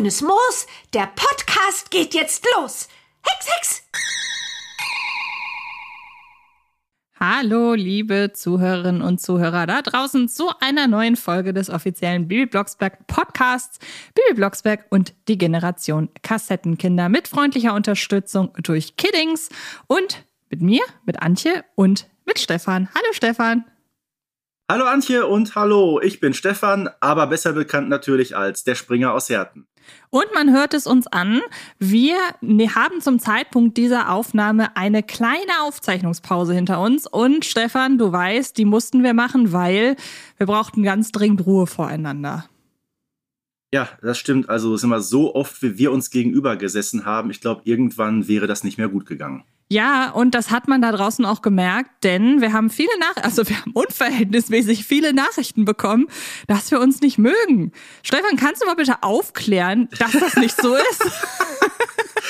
Grünes Moos. Der Podcast geht jetzt los. Hex, Hex! Hallo, liebe Zuhörerinnen und Zuhörer da draußen zu einer neuen Folge des offiziellen Bibi Blocksberg Podcasts Bibi Blocksberg und die Generation Kassettenkinder mit freundlicher Unterstützung durch Kiddings und mit mir, mit Antje und mit Stefan. Hallo Stefan. Hallo Antje und hallo, ich bin Stefan, aber besser bekannt natürlich als der Springer aus Herten. Und man hört es uns an, wir ne, haben zum Zeitpunkt dieser Aufnahme eine kleine Aufzeichnungspause hinter uns. Und Stefan, du weißt, die mussten wir machen, weil wir brauchten ganz dringend Ruhe voreinander. Ja, das stimmt. Also es ist immer so oft, wie wir uns gegenüber gesessen haben. Ich glaube, irgendwann wäre das nicht mehr gut gegangen. Ja, und das hat man da draußen auch gemerkt, denn wir haben viele Nach also wir haben unverhältnismäßig viele Nachrichten bekommen, dass wir uns nicht mögen. Stefan, kannst du mal bitte aufklären, dass das nicht so ist?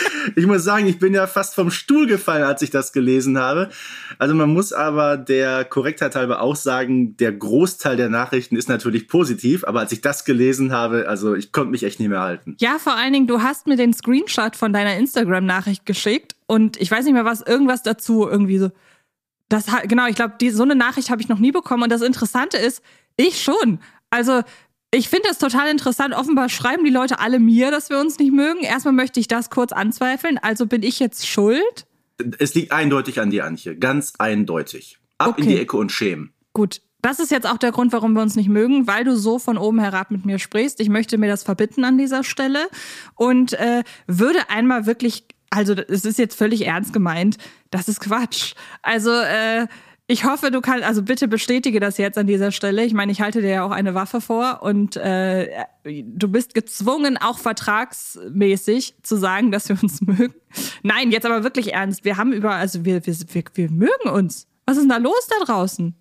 ich muss sagen, ich bin ja fast vom Stuhl gefallen, als ich das gelesen habe. Also man muss aber der Korrektheit halber auch sagen, der Großteil der Nachrichten ist natürlich positiv, aber als ich das gelesen habe, also ich konnte mich echt nicht mehr halten. Ja, vor allen Dingen, du hast mir den Screenshot von deiner Instagram-Nachricht geschickt und ich weiß nicht mehr was, irgendwas dazu, irgendwie so. Das, genau, ich glaube, so eine Nachricht habe ich noch nie bekommen. Und das Interessante ist, ich schon. Also ich finde das total interessant. Offenbar schreiben die Leute alle mir, dass wir uns nicht mögen. Erstmal möchte ich das kurz anzweifeln. Also bin ich jetzt schuld? Es liegt eindeutig an dir, Antje. Ganz eindeutig. Ab okay. in die Ecke und schämen. Gut. Das ist jetzt auch der Grund, warum wir uns nicht mögen, weil du so von oben herab mit mir sprichst. Ich möchte mir das verbitten an dieser Stelle und äh, würde einmal wirklich, also es ist jetzt völlig ernst gemeint, das ist Quatsch. Also äh, ich hoffe, du kannst, also bitte bestätige das jetzt an dieser Stelle. Ich meine, ich halte dir ja auch eine Waffe vor und äh, du bist gezwungen, auch vertragsmäßig zu sagen, dass wir uns mögen. Nein, jetzt aber wirklich ernst. Wir haben über, also wir, wir, wir, wir mögen uns. Was ist denn da los da draußen?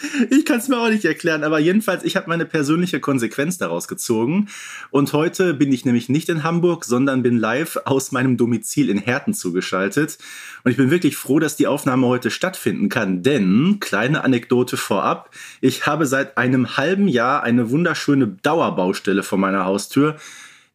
Ich kann es mir auch nicht erklären, aber jedenfalls, ich habe meine persönliche Konsequenz daraus gezogen. Und heute bin ich nämlich nicht in Hamburg, sondern bin live aus meinem Domizil in Herten zugeschaltet. Und ich bin wirklich froh, dass die Aufnahme heute stattfinden kann, denn, kleine Anekdote vorab, ich habe seit einem halben Jahr eine wunderschöne Dauerbaustelle vor meiner Haustür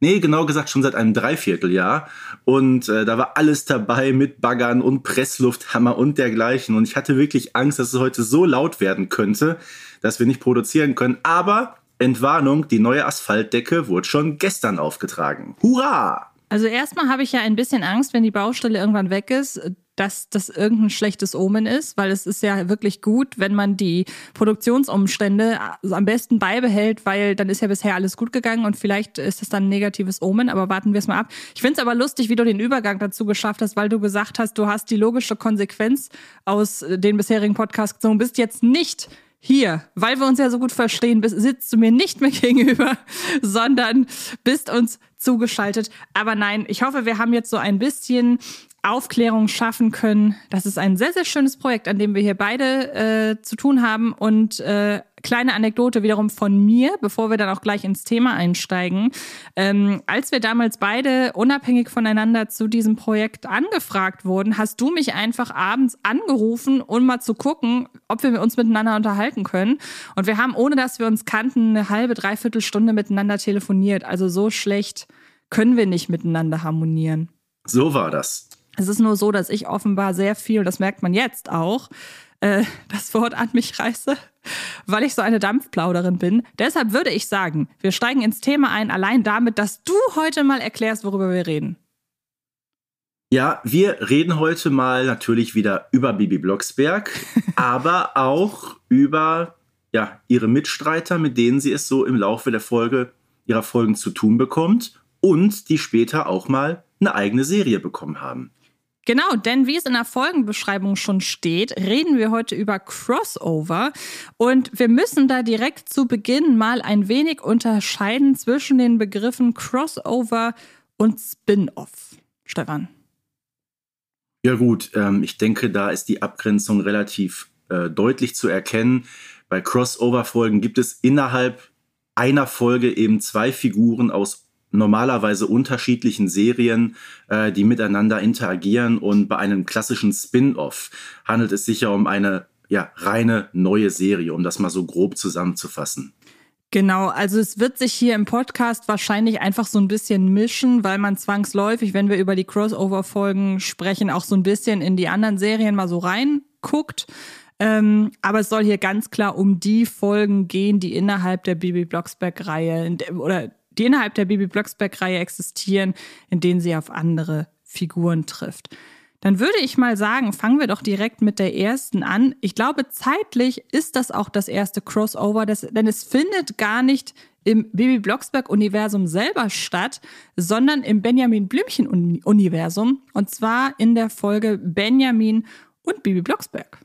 Nee, genau gesagt schon seit einem Dreivierteljahr. Und äh, da war alles dabei mit Baggern und Presslufthammer und dergleichen. Und ich hatte wirklich Angst, dass es heute so laut werden könnte, dass wir nicht produzieren können. Aber Entwarnung, die neue Asphaltdecke wurde schon gestern aufgetragen. Hurra! Also erstmal habe ich ja ein bisschen Angst, wenn die Baustelle irgendwann weg ist, dass das irgendein schlechtes Omen ist, weil es ist ja wirklich gut, wenn man die Produktionsumstände am besten beibehält, weil dann ist ja bisher alles gut gegangen und vielleicht ist das dann ein negatives Omen, aber warten wir es mal ab. Ich finde es aber lustig, wie du den Übergang dazu geschafft hast, weil du gesagt hast, du hast die logische Konsequenz aus den bisherigen Podcasts gezogen, bist jetzt nicht hier, weil wir uns ja so gut verstehen, bist, sitzt du mir nicht mehr gegenüber, sondern bist uns zugeschaltet. Aber nein, ich hoffe, wir haben jetzt so ein bisschen Aufklärung schaffen können. Das ist ein sehr, sehr schönes Projekt, an dem wir hier beide äh, zu tun haben. Und äh, kleine Anekdote wiederum von mir, bevor wir dann auch gleich ins Thema einsteigen. Ähm, als wir damals beide unabhängig voneinander zu diesem Projekt angefragt wurden, hast du mich einfach abends angerufen, um mal zu gucken, ob wir uns miteinander unterhalten können. Und wir haben, ohne dass wir uns kannten, eine halbe, dreiviertel Stunde miteinander telefoniert. Also so schlecht können wir nicht miteinander harmonieren. So war das. Es ist nur so, dass ich offenbar sehr viel, das merkt man jetzt auch, äh, das Wort an mich reiße, weil ich so eine Dampfplauderin bin. Deshalb würde ich sagen, wir steigen ins Thema ein, allein damit, dass du heute mal erklärst, worüber wir reden. Ja, wir reden heute mal natürlich wieder über Bibi Blocksberg, aber auch über ja, ihre Mitstreiter, mit denen sie es so im Laufe der Folge ihrer Folgen zu tun bekommt und die später auch mal eine eigene Serie bekommen haben. Genau, denn wie es in der Folgenbeschreibung schon steht, reden wir heute über Crossover und wir müssen da direkt zu Beginn mal ein wenig unterscheiden zwischen den Begriffen Crossover und Spin-off. Stefan. Ja gut, ähm, ich denke, da ist die Abgrenzung relativ äh, deutlich zu erkennen. Bei Crossover-Folgen gibt es innerhalb einer Folge eben zwei Figuren aus normalerweise unterschiedlichen Serien, äh, die miteinander interagieren. Und bei einem klassischen Spin-off handelt es sich ja um eine ja, reine neue Serie, um das mal so grob zusammenzufassen. Genau, also es wird sich hier im Podcast wahrscheinlich einfach so ein bisschen mischen, weil man zwangsläufig, wenn wir über die Crossover-Folgen sprechen, auch so ein bisschen in die anderen Serien mal so reinguckt. Ähm, aber es soll hier ganz klar um die Folgen gehen, die innerhalb der Bibi Blocksberg-Reihe oder die innerhalb der Bibi Blocksberg-Reihe existieren, in denen sie auf andere Figuren trifft. Dann würde ich mal sagen, fangen wir doch direkt mit der ersten an. Ich glaube, zeitlich ist das auch das erste Crossover, das, denn es findet gar nicht im Bibi Blocksberg-Universum selber statt, sondern im Benjamin Blümchen-Universum. Und zwar in der Folge Benjamin und Bibi Blocksberg.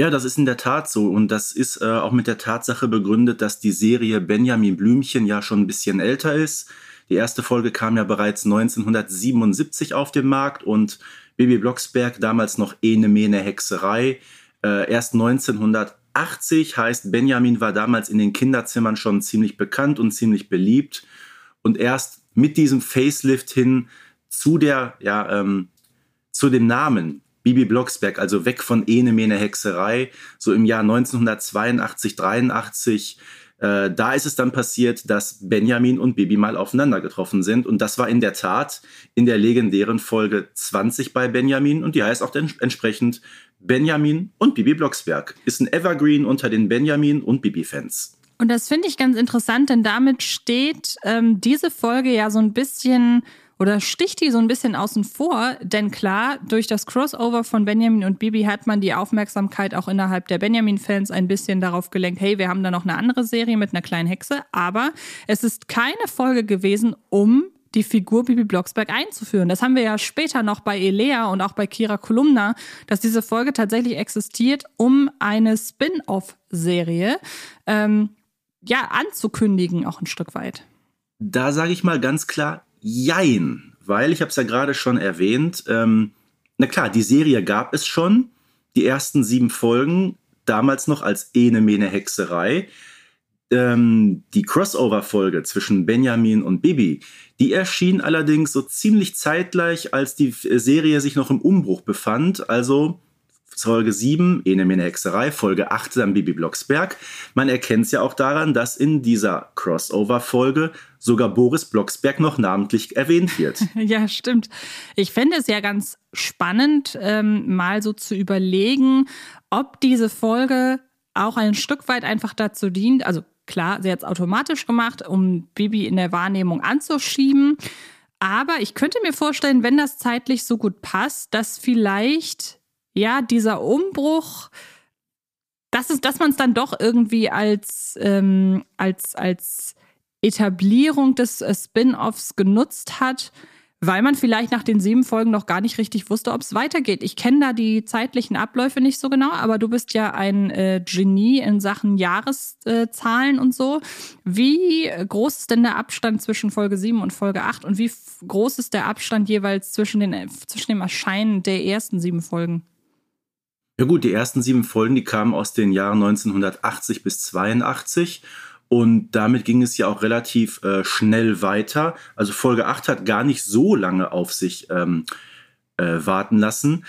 Ja, das ist in der Tat so. Und das ist äh, auch mit der Tatsache begründet, dass die Serie Benjamin Blümchen ja schon ein bisschen älter ist. Die erste Folge kam ja bereits 1977 auf den Markt und Bibi Blocksberg, damals noch Ene Mene Hexerei, äh, erst 1980 heißt, Benjamin war damals in den Kinderzimmern schon ziemlich bekannt und ziemlich beliebt. Und erst mit diesem Facelift hin zu der, ja, ähm, zu dem Namen Bibi Blocksberg, also weg von Ene Mene Hexerei, so im Jahr 1982, 83. Äh, da ist es dann passiert, dass Benjamin und Bibi mal aufeinander getroffen sind. Und das war in der Tat in der legendären Folge 20 bei Benjamin. Und die heißt auch entsprechend Benjamin und Bibi Blocksberg. Ist ein Evergreen unter den Benjamin und Bibi-Fans. Und das finde ich ganz interessant, denn damit steht ähm, diese Folge ja so ein bisschen oder sticht die so ein bisschen außen vor? Denn klar, durch das Crossover von Benjamin und Bibi hat man die Aufmerksamkeit auch innerhalb der Benjamin-Fans ein bisschen darauf gelenkt, hey, wir haben da noch eine andere Serie mit einer kleinen Hexe, aber es ist keine Folge gewesen, um die Figur Bibi Blocksberg einzuführen. Das haben wir ja später noch bei Elea und auch bei Kira Kolumna, dass diese Folge tatsächlich existiert, um eine Spin-off-Serie ähm, ja anzukündigen, auch ein Stück weit. Da sage ich mal ganz klar, Jein, weil ich habe es ja gerade schon erwähnt. Ähm, na klar, die Serie gab es schon, die ersten sieben Folgen, damals noch als Ene Mene Hexerei. Ähm, die Crossover-Folge zwischen Benjamin und Bibi, die erschien allerdings so ziemlich zeitgleich, als die Serie sich noch im Umbruch befand. Also Folge 7, Ene Mene Hexerei, Folge 8 dann Bibi Blocksberg. Man erkennt es ja auch daran, dass in dieser Crossover-Folge sogar Boris Blocksberg noch namentlich erwähnt wird. ja, stimmt. Ich fände es ja ganz spannend, ähm, mal so zu überlegen, ob diese Folge auch ein Stück weit einfach dazu dient, also klar, sie hat es automatisch gemacht, um Bibi in der Wahrnehmung anzuschieben. Aber ich könnte mir vorstellen, wenn das zeitlich so gut passt, dass vielleicht ja, dieser Umbruch, das ist, dass man es dann doch irgendwie als, ähm, als, als Etablierung des äh, Spin-offs genutzt hat, weil man vielleicht nach den sieben Folgen noch gar nicht richtig wusste, ob es weitergeht. Ich kenne da die zeitlichen Abläufe nicht so genau, aber du bist ja ein äh, Genie in Sachen Jahreszahlen und so. Wie groß ist denn der Abstand zwischen Folge 7 und Folge 8 und wie groß ist der Abstand jeweils zwischen, den, zwischen dem Erscheinen der ersten sieben Folgen? Ja gut, die ersten sieben Folgen, die kamen aus den Jahren 1980 bis 82 und damit ging es ja auch relativ äh, schnell weiter. Also Folge 8 hat gar nicht so lange auf sich ähm, äh, warten lassen.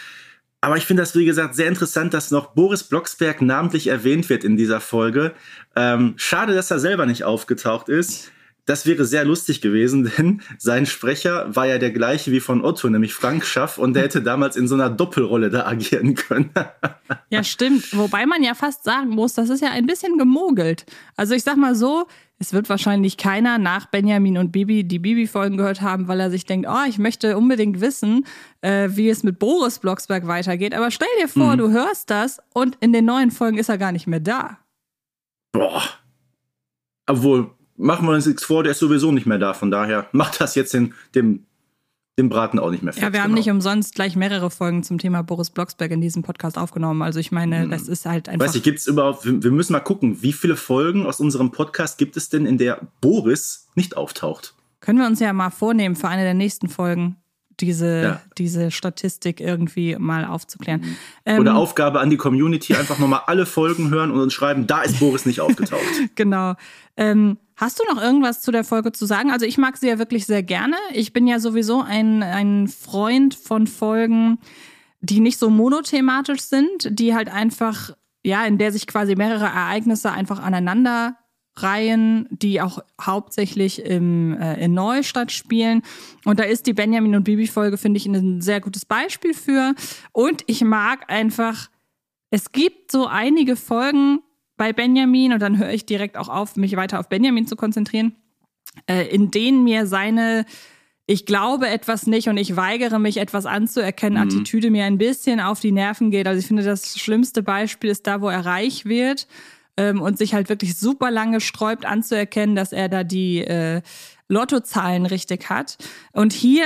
Aber ich finde das, wie gesagt, sehr interessant, dass noch Boris Blocksberg namentlich erwähnt wird in dieser Folge. Ähm, schade, dass er selber nicht aufgetaucht ist. Das wäre sehr lustig gewesen, denn sein Sprecher war ja der gleiche wie von Otto, nämlich Frank Schaff, und der hätte damals in so einer Doppelrolle da agieren können. ja, stimmt. Wobei man ja fast sagen muss, das ist ja ein bisschen gemogelt. Also ich sag mal so, es wird wahrscheinlich keiner nach Benjamin und Bibi die Bibi-Folgen gehört haben, weil er sich denkt, oh, ich möchte unbedingt wissen, äh, wie es mit Boris Blocksberg weitergeht. Aber stell dir vor, mhm. du hörst das und in den neuen Folgen ist er gar nicht mehr da. Boah. Obwohl, machen wir uns nichts vor, der ist sowieso nicht mehr da. Von daher macht das jetzt den, dem, dem Braten auch nicht mehr fett. Ja, wir haben genau. nicht umsonst gleich mehrere Folgen zum Thema Boris Blocksberg in diesem Podcast aufgenommen. Also ich meine, hm. das ist halt einfach. Weiß ich, gibt es überhaupt, wir müssen mal gucken, wie viele Folgen aus unserem Podcast gibt es denn, in der Boris nicht auftaucht? Können wir uns ja mal vornehmen für eine der nächsten Folgen diese, ja. diese Statistik irgendwie mal aufzuklären. Mhm. Oder ähm, Aufgabe an die Community, einfach nochmal alle Folgen hören und uns schreiben, da ist Boris nicht aufgetaucht. genau. Ähm, hast du noch irgendwas zu der Folge zu sagen? Also ich mag sie ja wirklich sehr gerne. Ich bin ja sowieso ein, ein Freund von Folgen, die nicht so monothematisch sind, die halt einfach, ja, in der sich quasi mehrere Ereignisse einfach aneinander Reihen, die auch hauptsächlich im, äh, in Neustadt spielen. Und da ist die Benjamin und Bibi-Folge, finde ich, ein sehr gutes Beispiel für. Und ich mag einfach, es gibt so einige Folgen bei Benjamin, und dann höre ich direkt auch auf, mich weiter auf Benjamin zu konzentrieren, äh, in denen mir seine ich glaube etwas nicht und ich weigere mich, etwas anzuerkennen, mhm. Attitüde mir ein bisschen auf die Nerven geht. Also ich finde, das schlimmste Beispiel ist da, wo er reich wird ähm, und sich halt wirklich super lange sträubt anzuerkennen, dass er da die äh, Lottozahlen richtig hat. Und hier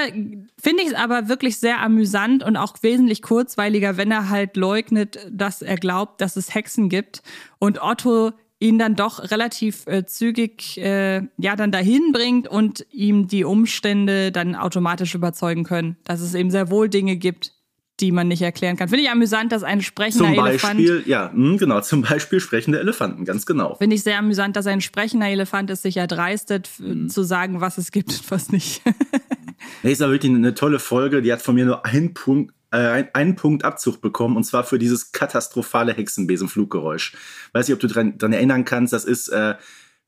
finde ich es aber wirklich sehr amüsant und auch wesentlich kurzweiliger, wenn er halt leugnet, dass er glaubt, dass es Hexen gibt. Und Otto ihn dann doch relativ äh, zügig äh, ja dann dahin bringt und ihm die Umstände dann automatisch überzeugen können, dass es eben sehr wohl Dinge gibt, die man nicht erklären kann. Finde ich amüsant, dass ein sprechender zum Elefant. Beispiel, ja, mh, hm, genau, zum Beispiel sprechende Elefanten, ganz genau. Finde ich sehr amüsant, dass ein sprechender Elefant es sich erdreistet, mhm. zu sagen, was es gibt und was nicht. nee, ist aber wirklich eine tolle Folge. Die hat von mir nur einen Punkt, äh, einen Punkt Abzug bekommen und zwar für dieses katastrophale Hexenbesenfluggeräusch. Weiß nicht, ob du daran erinnern kannst, das ist äh,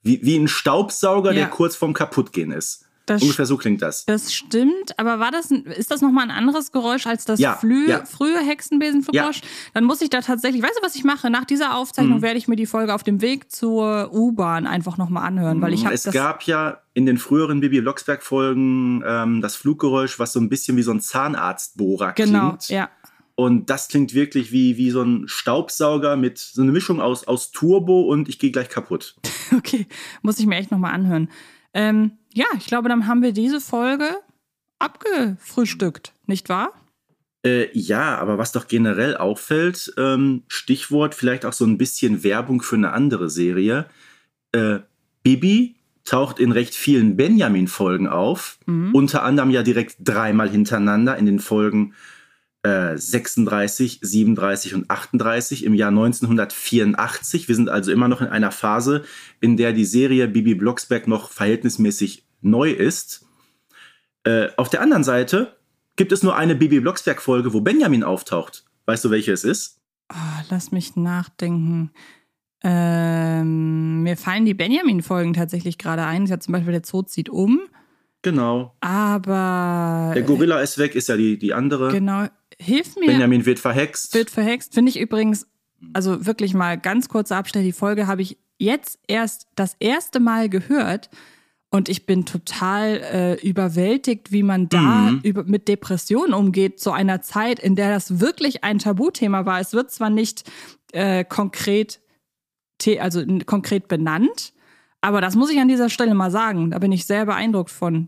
wie, wie ein Staubsauger, ja. der kurz vorm Kaputtgehen ist. Das Ungefähr so klingt das. Das stimmt, aber war das, ist das nochmal ein anderes Geräusch als das ja, frühe, ja. frühe Hexenbesengeräusch? Ja. Dann muss ich da tatsächlich, weißt du, was ich mache? Nach dieser Aufzeichnung mhm. werde ich mir die Folge auf dem Weg zur U-Bahn einfach nochmal anhören, weil ich habe Es gab ja in den früheren Bibi Blocksberg Folgen ähm, das Fluggeräusch, was so ein bisschen wie so ein Zahnarztbohrer genau, klingt. Genau, ja. Und das klingt wirklich wie, wie so ein Staubsauger mit so eine Mischung aus, aus Turbo und ich gehe gleich kaputt. okay, muss ich mir echt nochmal anhören. Ähm, ja, ich glaube, dann haben wir diese Folge abgefrühstückt, nicht wahr? Äh, ja, aber was doch generell auffällt, ähm, Stichwort vielleicht auch so ein bisschen Werbung für eine andere Serie. Äh, Bibi taucht in recht vielen Benjamin-Folgen auf, mhm. unter anderem ja direkt dreimal hintereinander in den Folgen 36, äh, 37 und 38 im Jahr 1984. Wir sind also immer noch in einer Phase, in der die Serie Bibi Blocksberg noch verhältnismäßig neu ist. Äh, auf der anderen Seite gibt es nur eine Bibi Blocksberg-Folge, wo Benjamin auftaucht. Weißt du, welche es ist? Oh, lass mich nachdenken. Ähm, mir fallen die Benjamin-Folgen tatsächlich gerade ein. Hat zum Beispiel der Zoo zieht um. Genau. Aber. Der Gorilla ist weg, ist ja die, die andere. Genau. Hilf mir. Benjamin wird verhext. Wird verhext. Finde ich übrigens, also wirklich mal ganz kurzer Abstell. Die Folge habe ich jetzt erst das erste Mal gehört. Und ich bin total äh, überwältigt, wie man da mhm. über, mit Depressionen umgeht, zu einer Zeit, in der das wirklich ein Tabuthema war. Es wird zwar nicht äh, konkret, also konkret benannt, aber das muss ich an dieser Stelle mal sagen. Da bin ich sehr beeindruckt von.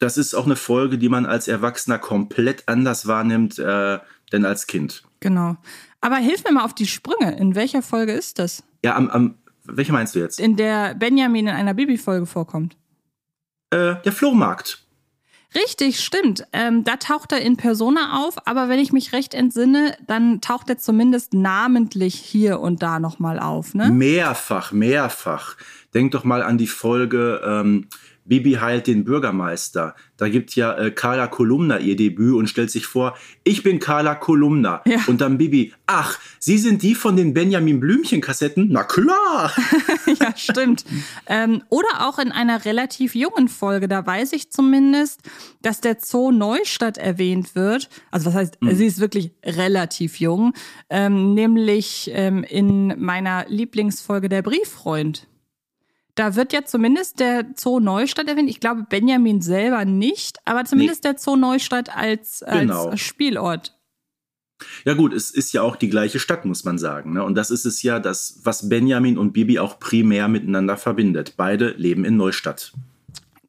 Das ist auch eine Folge, die man als Erwachsener komplett anders wahrnimmt, äh, denn als Kind. Genau. Aber hilf mir mal auf die Sprünge. In welcher Folge ist das? Ja, am, am welche meinst du jetzt? In der Benjamin in einer Bibi-Folge vorkommt. Äh, der Flohmarkt. Richtig, stimmt. Ähm, da taucht er in Persona auf, aber wenn ich mich recht entsinne, dann taucht er zumindest namentlich hier und da nochmal auf, ne? Mehrfach, mehrfach. Denk doch mal an die Folge ähm, Bibi heilt den Bürgermeister. Da gibt ja äh, Carla Kolumna ihr Debüt und stellt sich vor, ich bin Carla Kolumna. Ja. Und dann Bibi, ach, Sie sind die von den Benjamin Blümchen-Kassetten? Na klar! ja, stimmt. ähm, oder auch in einer relativ jungen Folge, da weiß ich zumindest, dass der Zoo Neustadt erwähnt wird. Also was heißt, mhm. sie ist wirklich relativ jung. Ähm, nämlich ähm, in meiner Lieblingsfolge Der Brieffreund. Da wird ja zumindest der Zoo Neustadt erwähnt. Ich glaube, Benjamin selber nicht, aber zumindest nee. der Zoo Neustadt als, genau. als Spielort. Ja gut, es ist ja auch die gleiche Stadt, muss man sagen. Ne? Und das ist es ja, das, was Benjamin und Bibi auch primär miteinander verbindet. Beide leben in Neustadt.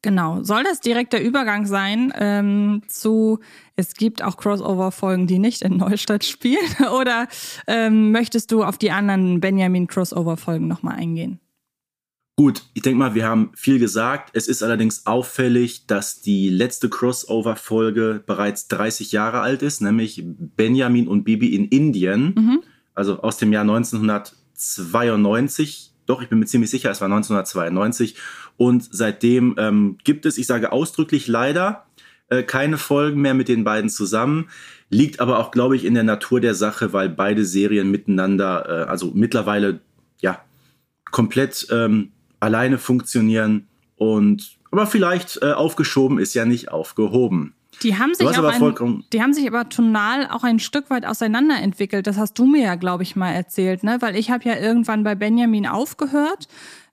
Genau. Soll das direkt der Übergang sein ähm, zu, es gibt auch Crossover-Folgen, die nicht in Neustadt spielen? Oder ähm, möchtest du auf die anderen Benjamin-Crossover-Folgen nochmal eingehen? Gut, ich denke mal, wir haben viel gesagt. Es ist allerdings auffällig, dass die letzte Crossover-Folge bereits 30 Jahre alt ist, nämlich Benjamin und Bibi in Indien, mhm. also aus dem Jahr 1992. Doch, ich bin mir ziemlich sicher, es war 1992. Und seitdem ähm, gibt es, ich sage ausdrücklich leider, äh, keine Folgen mehr mit den beiden zusammen. Liegt aber auch, glaube ich, in der Natur der Sache, weil beide Serien miteinander, äh, also mittlerweile, ja, komplett ähm, alleine funktionieren und aber vielleicht äh, aufgeschoben ist ja nicht aufgehoben. Die haben, sich aber ein, die haben sich aber tonal auch ein Stück weit auseinanderentwickelt. Das hast du mir ja, glaube ich, mal erzählt, ne? Weil ich habe ja irgendwann bei Benjamin aufgehört.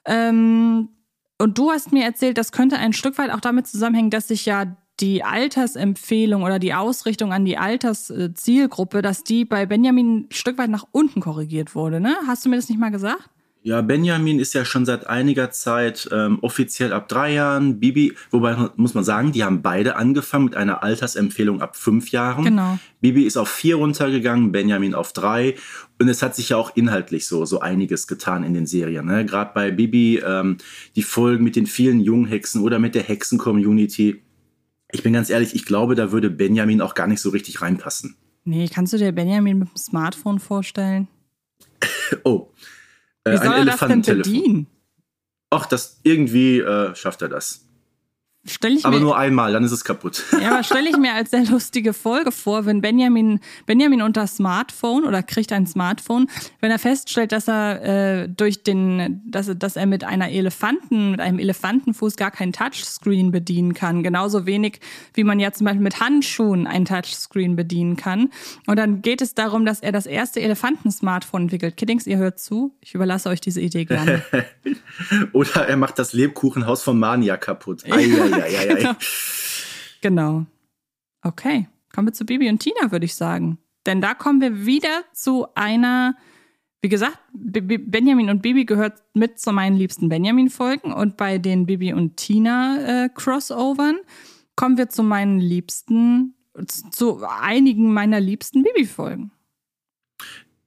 Ähm, und du hast mir erzählt, das könnte ein Stück weit auch damit zusammenhängen, dass sich ja die Altersempfehlung oder die Ausrichtung an die Alterszielgruppe, dass die bei Benjamin ein Stück weit nach unten korrigiert wurde, ne? Hast du mir das nicht mal gesagt? Ja, Benjamin ist ja schon seit einiger Zeit ähm, offiziell ab drei Jahren. Bibi, wobei muss man sagen, die haben beide angefangen mit einer Altersempfehlung ab fünf Jahren. Genau. Bibi ist auf vier runtergegangen, Benjamin auf drei. Und es hat sich ja auch inhaltlich so, so einiges getan in den Serien. Ne? Gerade bei Bibi, ähm, die Folgen mit den vielen Junghexen oder mit der Hexen-Community. Ich bin ganz ehrlich, ich glaube, da würde Benjamin auch gar nicht so richtig reinpassen. Nee, kannst du dir Benjamin mit dem Smartphone vorstellen? oh. Wie soll er das denn bedienen? Ach, das irgendwie äh, schafft er das. Stell ich aber mir, nur einmal, dann ist es kaputt. Ja, aber stelle ich mir als sehr lustige Folge vor, wenn Benjamin, Benjamin unter Smartphone oder kriegt ein Smartphone, wenn er feststellt, dass er äh, durch den, dass, dass er mit einer Elefanten, mit einem Elefantenfuß gar kein Touchscreen bedienen kann. Genauso wenig, wie man ja zum Beispiel mit Handschuhen ein Touchscreen bedienen kann. Und dann geht es darum, dass er das erste Elefanten-Smartphone entwickelt. Kiddings, ihr hört zu. Ich überlasse euch diese Idee gerne. oder er macht das Lebkuchenhaus von Mania kaputt. Ja. Genau. genau. Okay, kommen wir zu Bibi und Tina, würde ich sagen. Denn da kommen wir wieder zu einer, wie gesagt, Benjamin und Bibi gehört mit zu meinen liebsten Benjamin-Folgen und bei den Bibi und Tina-Crossovern äh, kommen wir zu meinen liebsten, zu einigen meiner liebsten Bibi-Folgen.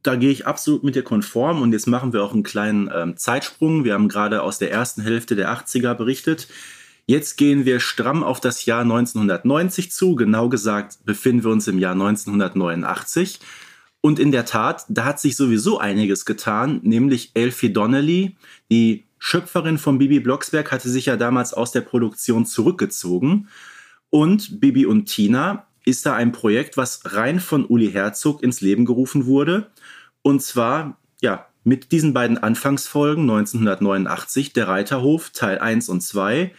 Da gehe ich absolut mit dir konform und jetzt machen wir auch einen kleinen ähm, Zeitsprung. Wir haben gerade aus der ersten Hälfte der 80er berichtet. Jetzt gehen wir stramm auf das Jahr 1990 zu. Genau gesagt befinden wir uns im Jahr 1989. Und in der Tat, da hat sich sowieso einiges getan, nämlich Elfie Donnelly, die Schöpferin von Bibi Blocksberg, hatte sich ja damals aus der Produktion zurückgezogen. Und Bibi und Tina ist da ein Projekt, was rein von Uli Herzog ins Leben gerufen wurde. Und zwar, ja, mit diesen beiden Anfangsfolgen 1989, Der Reiterhof Teil 1 und 2,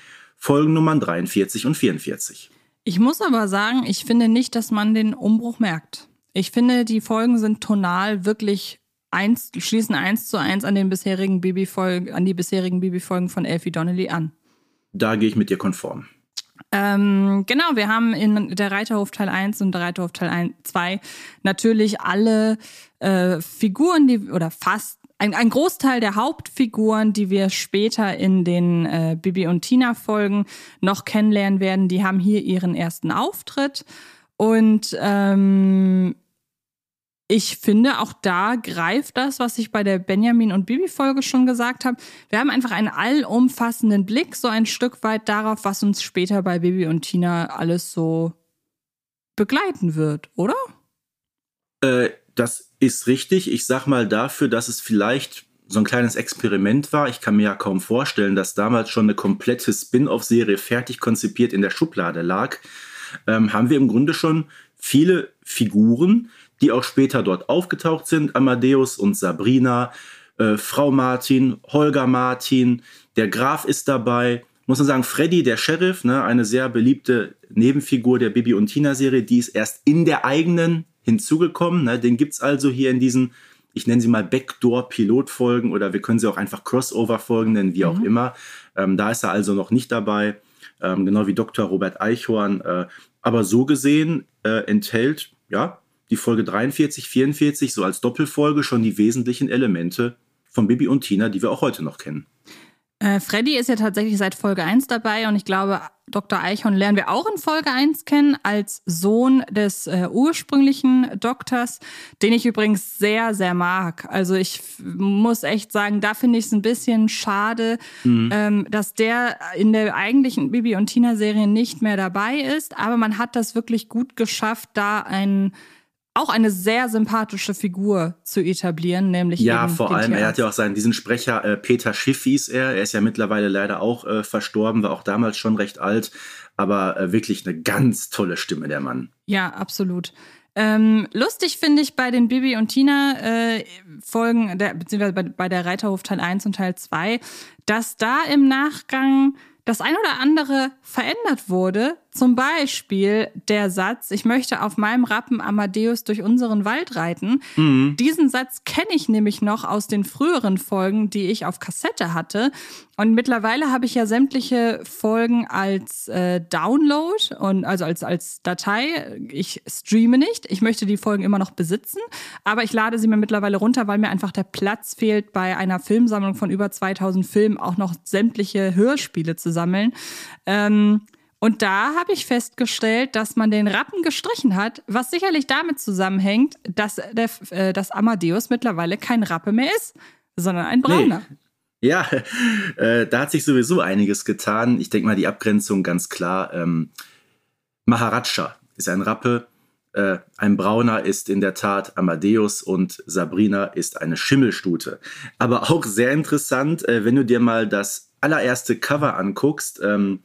Folgennummern 43 und 44. Ich muss aber sagen, ich finde nicht, dass man den Umbruch merkt. Ich finde, die Folgen sind tonal wirklich eins, schließen eins zu eins an den bisherigen Babyfolgen, an die bisherigen Babyfolgen von Elfie Donnelly an. Da gehe ich mit dir konform. Ähm, genau, wir haben in der Reiterhof Teil 1 und der Reiterhof Teil 2 natürlich alle äh, Figuren, die oder fast ein, ein Großteil der Hauptfiguren, die wir später in den äh, Bibi und Tina Folgen noch kennenlernen werden, die haben hier ihren ersten Auftritt. Und ähm, ich finde, auch da greift das, was ich bei der Benjamin und Bibi-Folge schon gesagt habe. Wir haben einfach einen allumfassenden Blick, so ein Stück weit darauf, was uns später bei Bibi und Tina alles so begleiten wird, oder? Äh, das ist richtig. Ich sag mal dafür, dass es vielleicht so ein kleines Experiment war. Ich kann mir ja kaum vorstellen, dass damals schon eine komplette Spin-off-Serie fertig konzipiert in der Schublade lag. Ähm, haben wir im Grunde schon viele Figuren, die auch später dort aufgetaucht sind. Amadeus und Sabrina, äh, Frau Martin, Holger Martin, der Graf ist dabei. Muss man sagen, Freddy, der Sheriff, ne, eine sehr beliebte Nebenfigur der Bibi und Tina-Serie, die ist erst in der eigenen hinzugekommen. Ne? Den gibt es also hier in diesen, ich nenne sie mal Backdoor-Pilotfolgen oder wir können sie auch einfach Crossover-Folgen nennen, wie mhm. auch immer. Ähm, da ist er also noch nicht dabei, ähm, genau wie Dr. Robert Eichhorn. Äh, aber so gesehen äh, enthält ja die Folge 43, 44 so als Doppelfolge schon die wesentlichen Elemente von Bibi und Tina, die wir auch heute noch kennen. Äh, Freddy ist ja tatsächlich seit Folge 1 dabei und ich glaube, Dr. Eichhorn lernen wir auch in Folge 1 kennen als Sohn des äh, ursprünglichen Doktors, den ich übrigens sehr, sehr mag. Also ich muss echt sagen, da finde ich es ein bisschen schade, mhm. ähm, dass der in der eigentlichen Bibi und Tina-Serie nicht mehr dabei ist, aber man hat das wirklich gut geschafft, da einen auch eine sehr sympathische Figur zu etablieren, nämlich ja, vor allem Tierarzt. er hat ja auch seinen diesen Sprecher äh, Peter Schiff hieß er. Er ist ja mittlerweile leider auch äh, verstorben, war auch damals schon recht alt, aber äh, wirklich eine ganz tolle Stimme der Mann. Ja, absolut. Ähm, lustig finde ich bei den Bibi und Tina äh, Folgen, der, beziehungsweise bei, bei der Reiterhof Teil 1 und Teil 2, dass da im Nachgang das ein oder andere verändert wurde. Zum Beispiel der Satz, ich möchte auf meinem Rappen Amadeus durch unseren Wald reiten. Mhm. Diesen Satz kenne ich nämlich noch aus den früheren Folgen, die ich auf Kassette hatte. Und mittlerweile habe ich ja sämtliche Folgen als äh, Download und also als, als Datei. Ich streame nicht. Ich möchte die Folgen immer noch besitzen, aber ich lade sie mir mittlerweile runter, weil mir einfach der Platz fehlt, bei einer Filmsammlung von über 2000 Filmen auch noch sämtliche Hörspiele zu sammeln. Ähm, und da habe ich festgestellt, dass man den Rappen gestrichen hat, was sicherlich damit zusammenhängt, dass, der, äh, dass Amadeus mittlerweile kein Rappe mehr ist, sondern ein Brauner. Nee. Ja, äh, da hat sich sowieso einiges getan. Ich denke mal, die Abgrenzung ganz klar. Ähm, Maharaja ist ein Rappe, äh, ein Brauner ist in der Tat Amadeus und Sabrina ist eine Schimmelstute. Aber auch sehr interessant, äh, wenn du dir mal das allererste Cover anguckst ähm,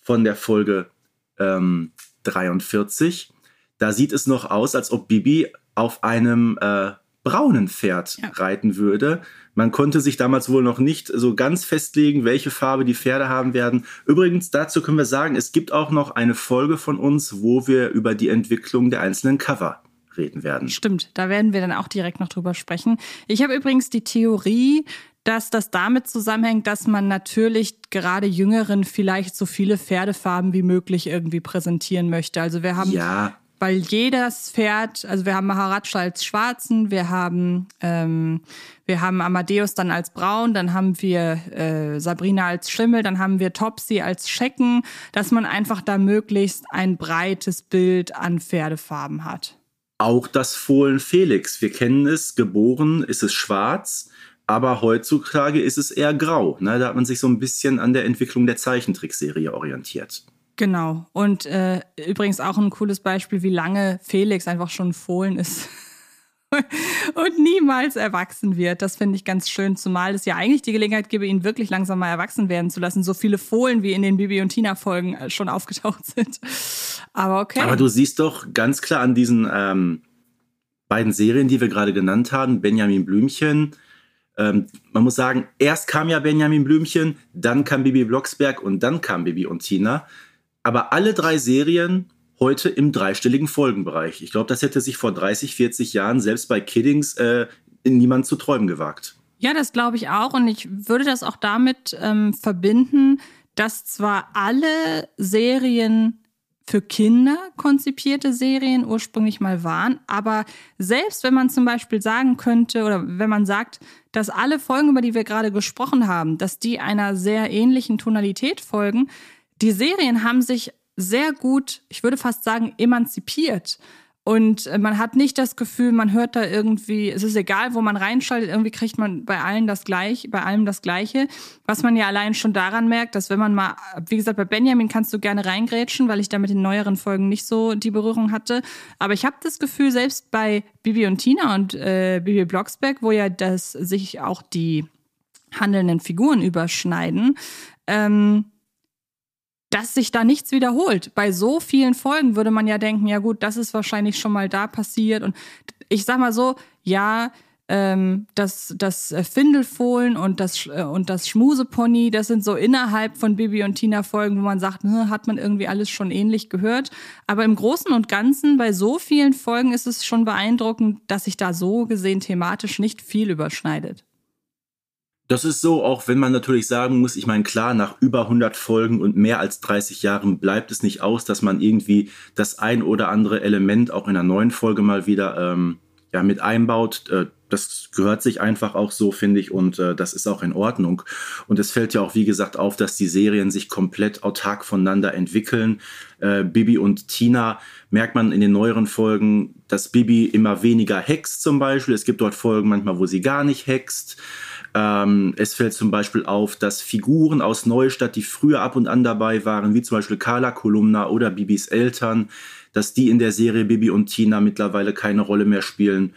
von der Folge ähm, 43, da sieht es noch aus, als ob Bibi auf einem äh, braunen Pferd ja. reiten würde. Man konnte sich damals wohl noch nicht so ganz festlegen, welche Farbe die Pferde haben werden. Übrigens, dazu können wir sagen, es gibt auch noch eine Folge von uns, wo wir über die Entwicklung der einzelnen Cover reden werden. Stimmt, da werden wir dann auch direkt noch drüber sprechen. Ich habe übrigens die Theorie, dass das damit zusammenhängt, dass man natürlich gerade Jüngeren vielleicht so viele Pferdefarben wie möglich irgendwie präsentieren möchte. Also wir haben ja weil jedes Pferd, also wir haben Maharaja als schwarzen, wir haben, ähm, wir haben Amadeus dann als braun, dann haben wir äh, Sabrina als Schimmel, dann haben wir Topsy als Schecken, dass man einfach da möglichst ein breites Bild an Pferdefarben hat. Auch das Fohlen Felix, wir kennen es, geboren ist es schwarz, aber heutzutage ist es eher grau. Ne? Da hat man sich so ein bisschen an der Entwicklung der Zeichentrickserie orientiert. Genau. Und äh, übrigens auch ein cooles Beispiel, wie lange Felix einfach schon Fohlen ist und niemals erwachsen wird. Das finde ich ganz schön, zumal es ja eigentlich die Gelegenheit gäbe, ihn wirklich langsam mal erwachsen werden zu lassen. So viele Fohlen, wie in den Bibi und Tina Folgen äh, schon aufgetaucht sind. Aber okay. Aber du siehst doch ganz klar an diesen ähm, beiden Serien, die wir gerade genannt haben, Benjamin Blümchen. Ähm, man muss sagen, erst kam ja Benjamin Blümchen, dann kam Bibi Blocksberg und dann kam Bibi und Tina aber alle drei Serien heute im dreistelligen Folgenbereich. Ich glaube, das hätte sich vor 30, 40 Jahren selbst bei Kiddings äh, niemand zu träumen gewagt. Ja, das glaube ich auch. Und ich würde das auch damit ähm, verbinden, dass zwar alle Serien für Kinder konzipierte Serien ursprünglich mal waren. Aber selbst wenn man zum Beispiel sagen könnte oder wenn man sagt, dass alle Folgen, über die wir gerade gesprochen haben, dass die einer sehr ähnlichen Tonalität folgen, die Serien haben sich sehr gut, ich würde fast sagen, emanzipiert. Und äh, man hat nicht das Gefühl, man hört da irgendwie, es ist egal, wo man reinschaltet, irgendwie kriegt man bei allen das gleiche, bei allem das Gleiche. Was man ja allein schon daran merkt, dass wenn man mal, wie gesagt, bei Benjamin kannst du gerne reingrätschen, weil ich da mit den neueren Folgen nicht so die Berührung hatte. Aber ich habe das Gefühl, selbst bei Bibi und Tina und äh, Bibi Blocksberg, wo ja das sich auch die handelnden Figuren überschneiden, ähm, dass sich da nichts wiederholt. Bei so vielen Folgen würde man ja denken, ja gut, das ist wahrscheinlich schon mal da passiert. Und ich sag mal so, ja, ähm, das, das Findelfohlen und das, äh, und das Schmusepony, das sind so innerhalb von Bibi und Tina Folgen, wo man sagt, ne, hat man irgendwie alles schon ähnlich gehört. Aber im Großen und Ganzen, bei so vielen Folgen ist es schon beeindruckend, dass sich da so gesehen thematisch nicht viel überschneidet. Das ist so, auch wenn man natürlich sagen muss, ich meine, klar, nach über 100 Folgen und mehr als 30 Jahren bleibt es nicht aus, dass man irgendwie das ein oder andere Element auch in einer neuen Folge mal wieder ähm, ja, mit einbaut. Äh, das gehört sich einfach auch so, finde ich, und äh, das ist auch in Ordnung. Und es fällt ja auch, wie gesagt, auf, dass die Serien sich komplett autark voneinander entwickeln. Äh, Bibi und Tina merkt man in den neueren Folgen, dass Bibi immer weniger hext zum Beispiel. Es gibt dort Folgen manchmal, wo sie gar nicht hext. Ähm, es fällt zum Beispiel auf, dass Figuren aus Neustadt, die früher ab und an dabei waren, wie zum Beispiel Carla Kolumna oder Bibis Eltern, dass die in der Serie Bibi und Tina mittlerweile keine Rolle mehr spielen.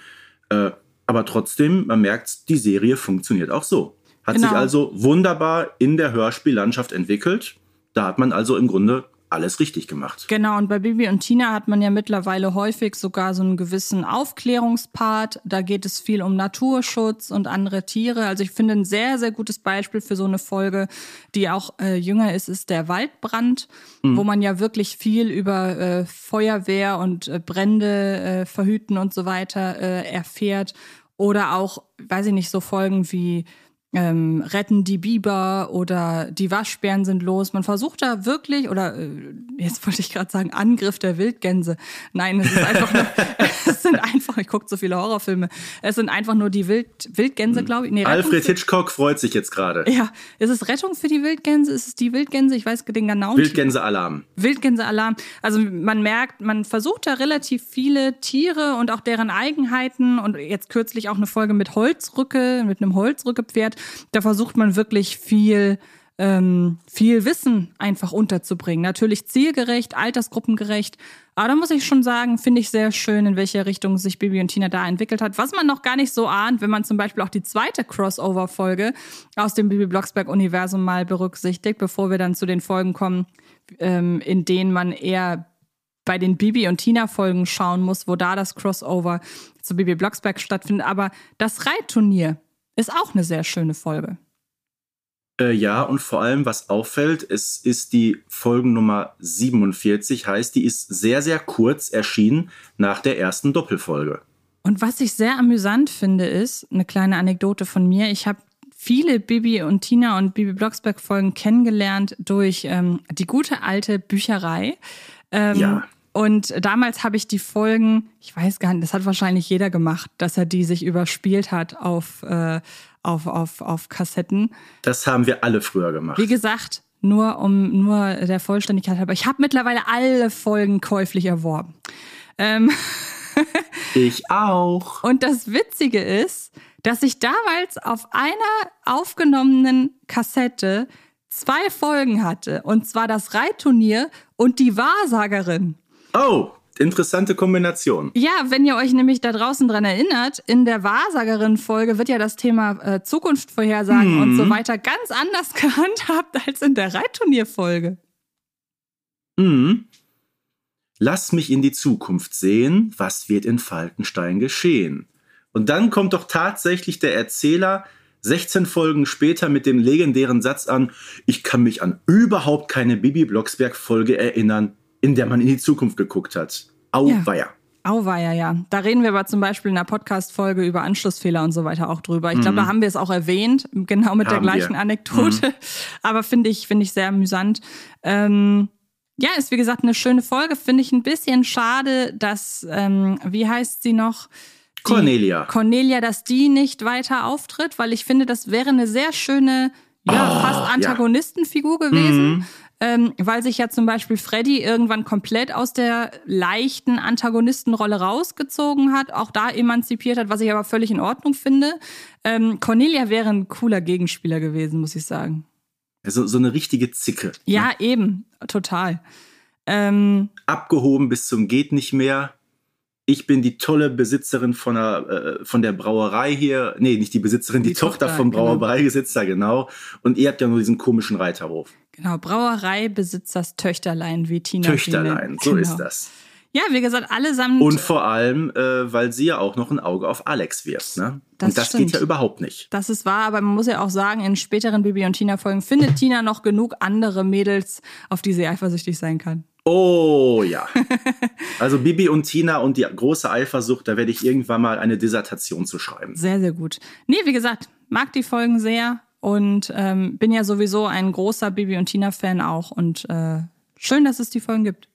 Äh, aber trotzdem, man merkt, die Serie funktioniert auch so. Hat genau. sich also wunderbar in der Hörspiellandschaft entwickelt. Da hat man also im Grunde alles richtig gemacht. Genau, und bei Bibi und Tina hat man ja mittlerweile häufig sogar so einen gewissen Aufklärungspart. Da geht es viel um Naturschutz und andere Tiere. Also ich finde ein sehr, sehr gutes Beispiel für so eine Folge, die auch äh, jünger ist, ist der Waldbrand, mhm. wo man ja wirklich viel über äh, Feuerwehr und äh, Brände äh, verhüten und so weiter äh, erfährt. Oder auch, weiß ich nicht, so Folgen wie ähm, retten die Biber oder die Waschbären sind los. Man versucht da wirklich, oder äh, jetzt wollte ich gerade sagen, Angriff der Wildgänse. Nein, es ist einfach nur, es sind einfach, ich gucke so viele Horrorfilme, es sind einfach nur die Wild, Wildgänse, hm. glaube ich. Nee, Alfred Hitchcock freut sich jetzt gerade. Ja, ist es Rettung für die Wildgänse? Ist es die Wildgänse? Ich weiß den genauen Wildgänse-Alarm. Wildgänse-Alarm. Also man merkt, man versucht da relativ viele Tiere und auch deren Eigenheiten und jetzt kürzlich auch eine Folge mit Holzrücke, mit einem Holzrückepferd da versucht man wirklich viel, ähm, viel Wissen einfach unterzubringen. Natürlich zielgerecht, altersgruppengerecht. Aber da muss ich schon sagen, finde ich sehr schön, in welche Richtung sich Bibi und Tina da entwickelt hat. Was man noch gar nicht so ahnt, wenn man zum Beispiel auch die zweite Crossover-Folge aus dem Bibi Blocksberg-Universum mal berücksichtigt, bevor wir dann zu den Folgen kommen, ähm, in denen man eher bei den Bibi und Tina Folgen schauen muss, wo da das Crossover zu Bibi Blocksberg stattfindet. Aber das Reitturnier, ist auch eine sehr schöne Folge. Äh, ja, und vor allem, was auffällt, es ist die Folgennummer 47, heißt, die ist sehr, sehr kurz erschienen nach der ersten Doppelfolge. Und was ich sehr amüsant finde, ist eine kleine Anekdote von mir. Ich habe viele Bibi und Tina und Bibi Blocksberg Folgen kennengelernt durch ähm, die gute alte Bücherei. Ähm, ja. Und damals habe ich die Folgen, ich weiß gar nicht, das hat wahrscheinlich jeder gemacht, dass er die sich überspielt hat auf, äh, auf, auf, auf Kassetten. Das haben wir alle früher gemacht. Wie gesagt, nur um nur der Vollständigkeit halber. Ich habe mittlerweile alle Folgen käuflich erworben. Ähm ich auch. Und das Witzige ist, dass ich damals auf einer aufgenommenen Kassette zwei Folgen hatte. Und zwar das Reitturnier und die Wahrsagerin. Oh, interessante Kombination. Ja, wenn ihr euch nämlich da draußen dran erinnert, in der Wahrsagerin-Folge wird ja das Thema äh, Zukunft vorhersagen mhm. und so weiter ganz anders gehandhabt als in der Reitturnierfolge. Mhm. Lass mich in die Zukunft sehen, was wird in Falkenstein geschehen? Und dann kommt doch tatsächlich der Erzähler 16 Folgen später mit dem legendären Satz an, ich kann mich an überhaupt keine Bibi Blocksberg Folge erinnern, in der man in die Zukunft geguckt hat. Auweia. Ja. Auweia, ja. Da reden wir aber zum Beispiel in einer Podcast-Folge über Anschlussfehler und so weiter auch drüber. Ich glaube, mhm. da haben wir es auch erwähnt, genau mit haben der gleichen wir. Anekdote. Mhm. Aber finde ich, finde ich sehr amüsant. Ähm, ja, ist wie gesagt eine schöne Folge. Finde ich ein bisschen schade, dass, ähm, wie heißt sie noch? Die Cornelia. Cornelia, dass die nicht weiter auftritt, weil ich finde, das wäre eine sehr schöne, ja, oh, fast Antagonistenfigur ja. gewesen. Mhm ähm, weil sich ja zum Beispiel Freddy irgendwann komplett aus der leichten Antagonistenrolle rausgezogen hat, auch da emanzipiert hat, was ich aber völlig in Ordnung finde. Ähm, Cornelia wäre ein cooler Gegenspieler gewesen, muss ich sagen. Also so eine richtige Zicke. Ja, ne? eben, total. Ähm, Abgehoben bis zum geht nicht mehr. Ich bin die tolle Besitzerin von der, äh, von der Brauerei hier. Nee, nicht die Besitzerin, die, die Tochter, Tochter vom genau. Brauereibesitzer, genau. Und ihr habt ja nur diesen komischen Reiterhof. Genau, Brauereibesitzers Töchterlein, wie Tina Töchterlein, so genau. ist das. Ja, wie gesagt, allesamt. Und vor allem, äh, weil sie ja auch noch ein Auge auf Alex wirft. Ne? Das und das stimmt. geht ja überhaupt nicht. Das ist wahr, aber man muss ja auch sagen, in späteren Bibi und Tina-Folgen findet Tina noch genug andere Mädels, auf die sie eifersüchtig sein kann. Oh ja. Also Bibi und Tina und die große Eifersucht, da werde ich irgendwann mal eine Dissertation zu schreiben. Sehr, sehr gut. Nee, wie gesagt, mag die Folgen sehr und ähm, bin ja sowieso ein großer Bibi und Tina-Fan auch. Und äh, schön, dass es die Folgen gibt.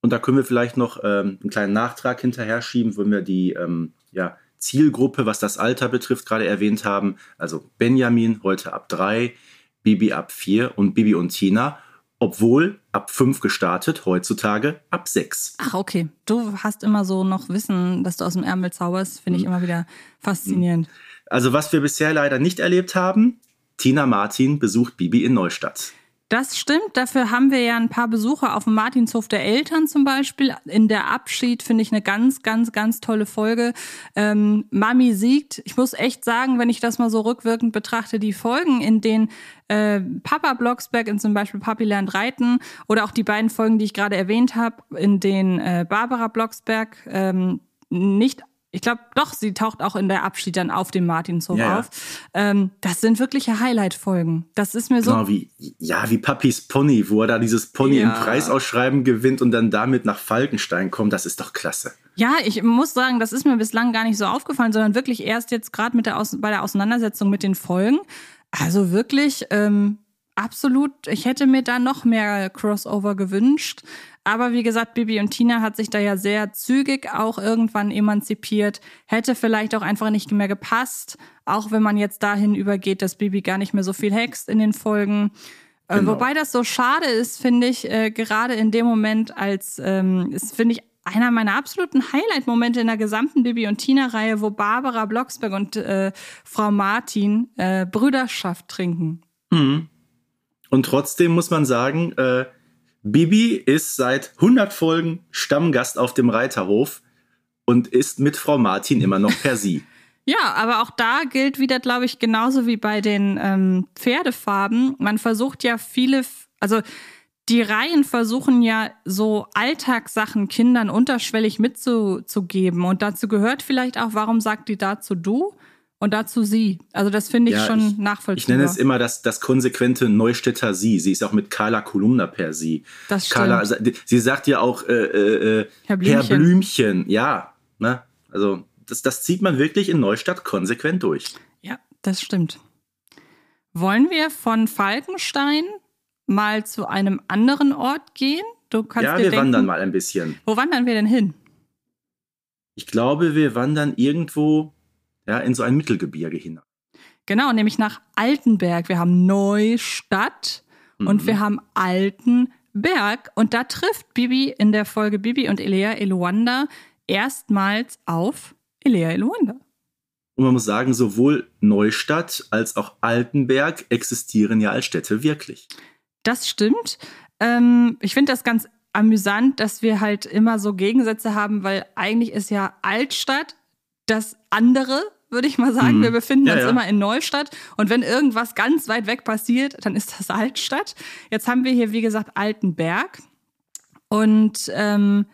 Und da können wir vielleicht noch ähm, einen kleinen Nachtrag hinterher schieben, wenn wir die ähm, ja, Zielgruppe, was das Alter betrifft, gerade erwähnt haben. Also Benjamin heute ab drei, Bibi ab vier und Bibi und Tina, obwohl ab fünf gestartet, heutzutage ab sechs. Ach, okay. Du hast immer so noch Wissen, dass du aus dem Ärmel zauberst, finde ich hm. immer wieder faszinierend. Also was wir bisher leider nicht erlebt haben, Tina Martin besucht Bibi in Neustadt. Das stimmt. Dafür haben wir ja ein paar Besucher auf dem Martinshof der Eltern zum Beispiel. In der Abschied finde ich eine ganz, ganz, ganz tolle Folge. Ähm, Mami siegt. Ich muss echt sagen, wenn ich das mal so rückwirkend betrachte, die Folgen, in denen äh, Papa Blocksberg in zum Beispiel Papi lernt reiten oder auch die beiden Folgen, die ich gerade erwähnt habe, in denen äh, Barbara Blocksberg ähm, nicht ich glaube, doch, sie taucht auch in der Abschied dann auf dem Martinshof ja, auf. Ähm, das sind wirkliche Highlight-Folgen. Das ist mir so. Genau, wie, ja, wie Papis Pony, wo er da dieses Pony ja. im Preisausschreiben gewinnt und dann damit nach Falkenstein kommt. Das ist doch klasse. Ja, ich muss sagen, das ist mir bislang gar nicht so aufgefallen, sondern wirklich erst jetzt gerade mit der bei der Auseinandersetzung mit den Folgen. Also wirklich ähm, absolut, ich hätte mir da noch mehr Crossover gewünscht. Aber wie gesagt, Bibi und Tina hat sich da ja sehr zügig auch irgendwann emanzipiert. Hätte vielleicht auch einfach nicht mehr gepasst, auch wenn man jetzt dahin übergeht, dass Bibi gar nicht mehr so viel hext in den Folgen. Äh, genau. wobei das so schade ist, finde ich, äh, gerade in dem Moment, als ähm, ist, finde ich, einer meiner absoluten Highlight-Momente in der gesamten Bibi und Tina-Reihe, wo Barbara Blocksberg und äh, Frau Martin äh, Brüderschaft trinken. Mhm. Und trotzdem muss man sagen, äh, Bibi ist seit 100 Folgen Stammgast auf dem Reiterhof und ist mit Frau Martin immer noch per Sie. Ja, aber auch da gilt wieder, glaube ich, genauso wie bei den ähm, Pferdefarben. Man versucht ja viele, also die Reihen versuchen ja so Alltagssachen Kindern unterschwellig mitzugeben. Und dazu gehört vielleicht auch, warum sagt die dazu du? Und dazu sie. Also das finde ich ja, schon ich, nachvollziehbar. Ich nenne es immer das, das konsequente Neustädter sie. Sie ist auch mit Carla Kolumna per sie. Das stimmt. Carla, sie sagt ja auch äh, äh, äh, Herr, Blümchen. Herr Blümchen. Ja, ne? Also das, das zieht man wirklich in Neustadt konsequent durch. Ja, das stimmt. Wollen wir von Falkenstein mal zu einem anderen Ort gehen? Du kannst ja, wir denken, wandern mal ein bisschen. Wo wandern wir denn hin? Ich glaube, wir wandern irgendwo ja, in so ein Mittelgebirge hinein. Genau, nämlich nach Altenberg. Wir haben Neustadt mhm. und wir haben Altenberg. Und da trifft Bibi in der Folge Bibi und Elea Eluanda erstmals auf Elea Eluanda. Und man muss sagen, sowohl Neustadt als auch Altenberg existieren ja als Städte wirklich. Das stimmt. Ähm, ich finde das ganz amüsant, dass wir halt immer so Gegensätze haben, weil eigentlich ist ja Altstadt das andere würde ich mal sagen. Mhm. Wir befinden ja, uns ja. immer in Neustadt und wenn irgendwas ganz weit weg passiert, dann ist das Altstadt. Jetzt haben wir hier, wie gesagt, Altenberg und ähm,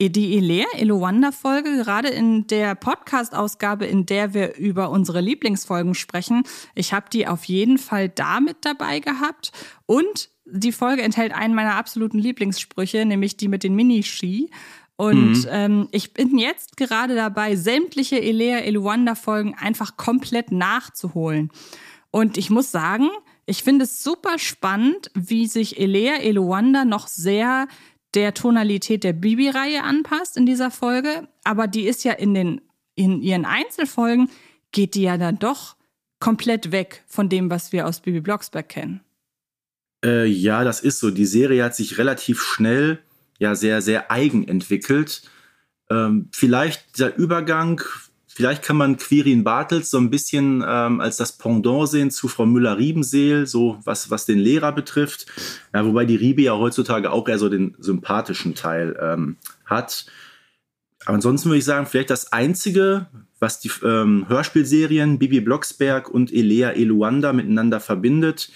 die Elea Elowanda-Folge, gerade in der Podcast-Ausgabe, in der wir über unsere Lieblingsfolgen sprechen, ich habe die auf jeden Fall da mit dabei gehabt. Und die Folge enthält einen meiner absoluten Lieblingssprüche, nämlich die mit den Miniski. Und mhm. ähm, ich bin jetzt gerade dabei, sämtliche Elea Eluanda-Folgen einfach komplett nachzuholen. Und ich muss sagen, ich finde es super spannend, wie sich Elea Eluanda noch sehr der Tonalität der Bibi-Reihe anpasst in dieser Folge. Aber die ist ja in, den, in ihren Einzelfolgen, geht die ja dann doch komplett weg von dem, was wir aus Bibi Blocksberg kennen. Äh, ja, das ist so. Die Serie hat sich relativ schnell ja sehr, sehr eigen entwickelt. Ähm, vielleicht dieser Übergang, vielleicht kann man Quirin Bartels so ein bisschen ähm, als das Pendant sehen zu Frau Müller-Riebenseel, so was, was den Lehrer betrifft. Ja, wobei die Riebe ja heutzutage auch eher so den sympathischen Teil ähm, hat. Ansonsten würde ich sagen, vielleicht das Einzige, was die ähm, Hörspielserien Bibi Blocksberg und Elea Eluanda miteinander verbindet,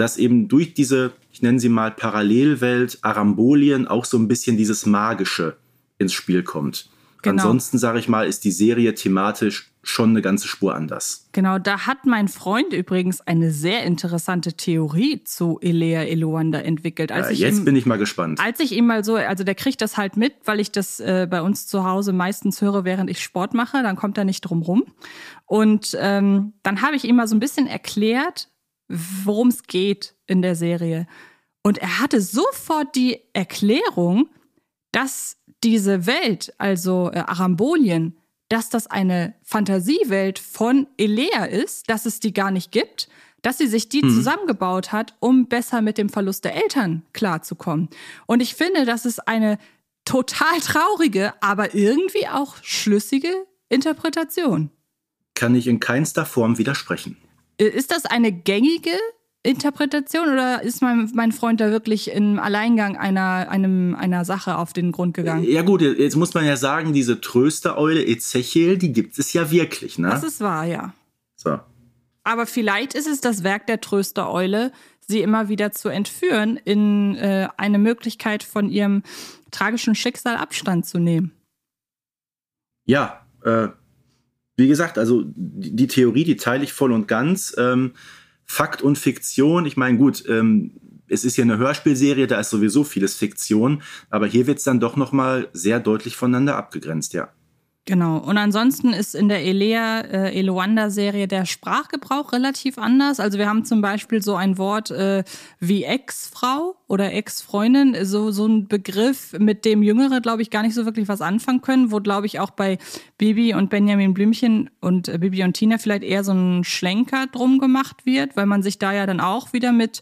dass eben durch diese, ich nenne sie mal Parallelwelt, Arambolien, auch so ein bisschen dieses Magische ins Spiel kommt. Genau. Ansonsten, sage ich mal, ist die Serie thematisch schon eine ganze Spur anders. Genau, da hat mein Freund übrigens eine sehr interessante Theorie zu Elea Eluanda entwickelt. Ja, jetzt ihm, bin ich mal gespannt. Als ich ihm mal so, also der kriegt das halt mit, weil ich das äh, bei uns zu Hause meistens höre, während ich Sport mache, dann kommt er nicht drum rum. Und ähm, dann habe ich ihm mal so ein bisschen erklärt, worum es geht in der Serie. Und er hatte sofort die Erklärung, dass diese Welt, also äh, Arambolien, dass das eine Fantasiewelt von Elea ist, dass es die gar nicht gibt, dass sie sich die hm. zusammengebaut hat, um besser mit dem Verlust der Eltern klarzukommen. Und ich finde, das ist eine total traurige, aber irgendwie auch schlüssige Interpretation. Kann ich in keinster Form widersprechen. Ist das eine gängige Interpretation oder ist mein, mein Freund da wirklich im Alleingang einer, einem, einer Sache auf den Grund gegangen? Ja gut, jetzt muss man ja sagen, diese Tröstereule Ezechiel, die gibt es ja wirklich, ne? Das ist wahr, ja. So. Aber vielleicht ist es das Werk der Tröstereule, sie immer wieder zu entführen, in äh, eine Möglichkeit von ihrem tragischen Schicksal Abstand zu nehmen. Ja, äh, wie gesagt, also die, die, Theorie, die teile ich voll und ganz. Ähm, Fakt und Fiktion, ich meine, gut, ähm, es ist ja eine Hörspielserie, da ist sowieso vieles Fiktion, aber hier wird es dann doch nochmal sehr deutlich voneinander abgegrenzt, ja. Genau. Und ansonsten ist in der Elea, äh, Eloanda-Serie der Sprachgebrauch relativ anders. Also wir haben zum Beispiel so ein Wort äh, wie Ex-Frau oder Ex-Freundin, so, so ein Begriff, mit dem Jüngere, glaube ich, gar nicht so wirklich was anfangen können, wo, glaube ich, auch bei Bibi und Benjamin Blümchen und äh, Bibi und Tina vielleicht eher so ein Schlenker drum gemacht wird, weil man sich da ja dann auch wieder mit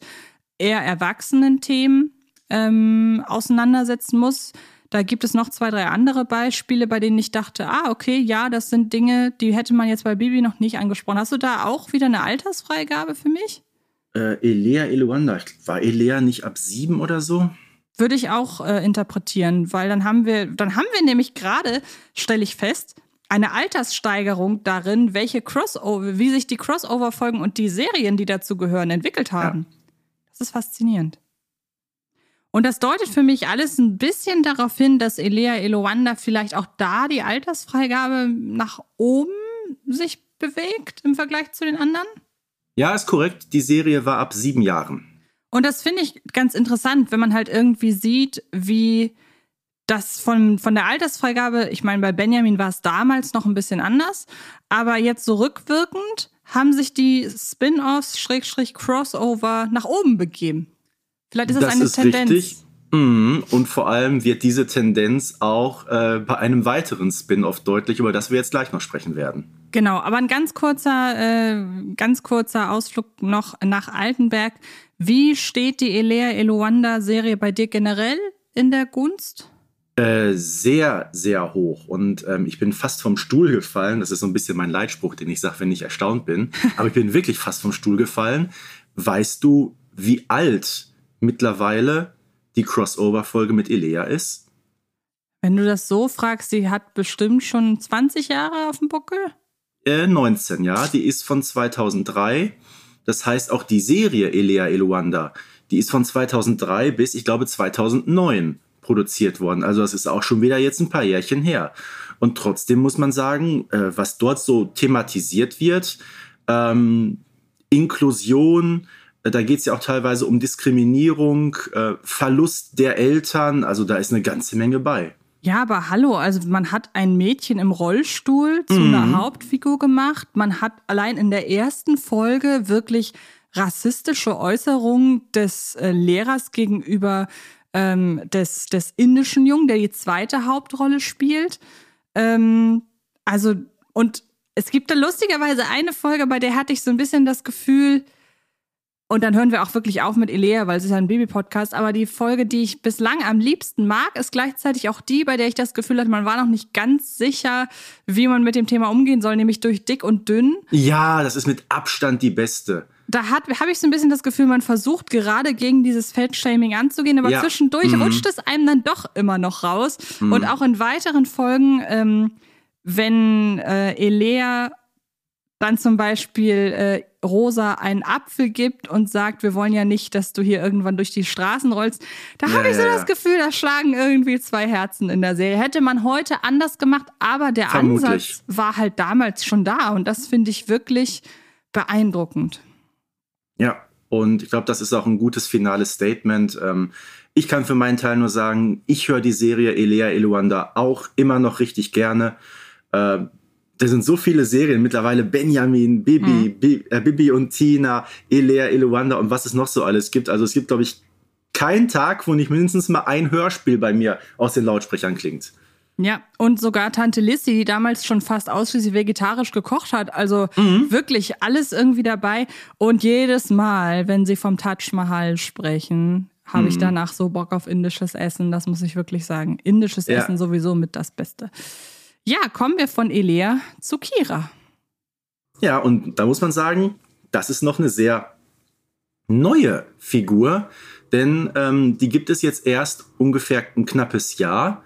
eher erwachsenen Themen ähm, auseinandersetzen muss. Da gibt es noch zwei, drei andere Beispiele, bei denen ich dachte, ah, okay, ja, das sind Dinge, die hätte man jetzt bei Bibi noch nicht angesprochen. Hast du da auch wieder eine Altersfreigabe für mich? Äh, Elea Eluanda, war Elea nicht ab sieben oder so? Würde ich auch äh, interpretieren, weil dann haben wir, dann haben wir nämlich gerade, stelle ich fest, eine Alterssteigerung darin, welche Crossover, wie sich die Crossover-Folgen und die Serien, die dazu gehören, entwickelt haben. Ja. Das ist faszinierend. Und das deutet für mich alles ein bisschen darauf hin, dass Elea Eloanda vielleicht auch da die Altersfreigabe nach oben sich bewegt im Vergleich zu den anderen. Ja, ist korrekt. Die Serie war ab sieben Jahren. Und das finde ich ganz interessant, wenn man halt irgendwie sieht, wie das von, von der Altersfreigabe, ich meine, bei Benjamin war es damals noch ein bisschen anders, aber jetzt so rückwirkend haben sich die Spin-offs, Schrägstrich Crossover nach oben begeben. Vielleicht ist das, das eine ist Tendenz. Richtig. Mhm. Und vor allem wird diese Tendenz auch äh, bei einem weiteren Spin-off deutlich, über das wir jetzt gleich noch sprechen werden. Genau, aber ein ganz kurzer, äh, ganz kurzer Ausflug noch nach Altenberg. Wie steht die Elea Eloanda-Serie bei dir generell in der Gunst? Äh, sehr, sehr hoch. Und ähm, ich bin fast vom Stuhl gefallen. Das ist so ein bisschen mein Leitspruch, den ich sage, wenn ich erstaunt bin. Aber ich bin wirklich fast vom Stuhl gefallen. Weißt du, wie alt mittlerweile die Crossover-Folge mit Elea ist? Wenn du das so fragst, sie hat bestimmt schon 20 Jahre auf dem Buckel? Äh, 19, ja. Die ist von 2003. Das heißt, auch die Serie Elea Eluanda, die ist von 2003 bis, ich glaube, 2009 produziert worden. Also das ist auch schon wieder jetzt ein paar Jährchen her. Und trotzdem muss man sagen, äh, was dort so thematisiert wird, ähm, Inklusion, da geht es ja auch teilweise um Diskriminierung, äh, Verlust der Eltern. Also da ist eine ganze Menge bei. Ja, aber hallo, also man hat ein Mädchen im Rollstuhl zu mhm. einer Hauptfigur gemacht. Man hat allein in der ersten Folge wirklich rassistische Äußerungen des äh, Lehrers gegenüber ähm, des, des indischen Jungen, der die zweite Hauptrolle spielt. Ähm, also, und es gibt da lustigerweise eine Folge, bei der hatte ich so ein bisschen das Gefühl, und dann hören wir auch wirklich auf mit Elea, weil es ist ja ein Baby-Podcast. Aber die Folge, die ich bislang am liebsten mag, ist gleichzeitig auch die, bei der ich das Gefühl hatte, man war noch nicht ganz sicher, wie man mit dem Thema umgehen soll, nämlich durch dick und dünn. Ja, das ist mit Abstand die beste. Da habe ich so ein bisschen das Gefühl, man versucht gerade gegen dieses Fettshaming anzugehen, aber ja. zwischendurch mhm. rutscht es einem dann doch immer noch raus. Mhm. Und auch in weiteren Folgen, ähm, wenn äh, Elea dann zum Beispiel äh, Rosa einen Apfel gibt und sagt, wir wollen ja nicht, dass du hier irgendwann durch die Straßen rollst. Da ja, habe ich so ja, das Gefühl, da schlagen irgendwie zwei Herzen in der Serie. Hätte man heute anders gemacht, aber der Vermutlich. Ansatz war halt damals schon da und das finde ich wirklich beeindruckend. Ja, und ich glaube, das ist auch ein gutes finales Statement. Ähm, ich kann für meinen Teil nur sagen, ich höre die Serie Elea Eluanda auch immer noch richtig gerne. Äh, da sind so viele Serien mittlerweile. Benjamin, Bibi, mhm. äh, Bibi und Tina, Elea, Eluanda und was es noch so alles gibt. Also es gibt, glaube ich, keinen Tag, wo nicht mindestens mal ein Hörspiel bei mir aus den Lautsprechern klingt. Ja, und sogar Tante Lissy, die damals schon fast ausschließlich vegetarisch gekocht hat. Also mhm. wirklich alles irgendwie dabei. Und jedes Mal, wenn sie vom Taj Mahal sprechen, habe mhm. ich danach so Bock auf indisches Essen. Das muss ich wirklich sagen. Indisches ja. Essen sowieso mit das Beste. Ja, kommen wir von Elea zu Kira. Ja, und da muss man sagen, das ist noch eine sehr neue Figur, denn ähm, die gibt es jetzt erst ungefähr ein knappes Jahr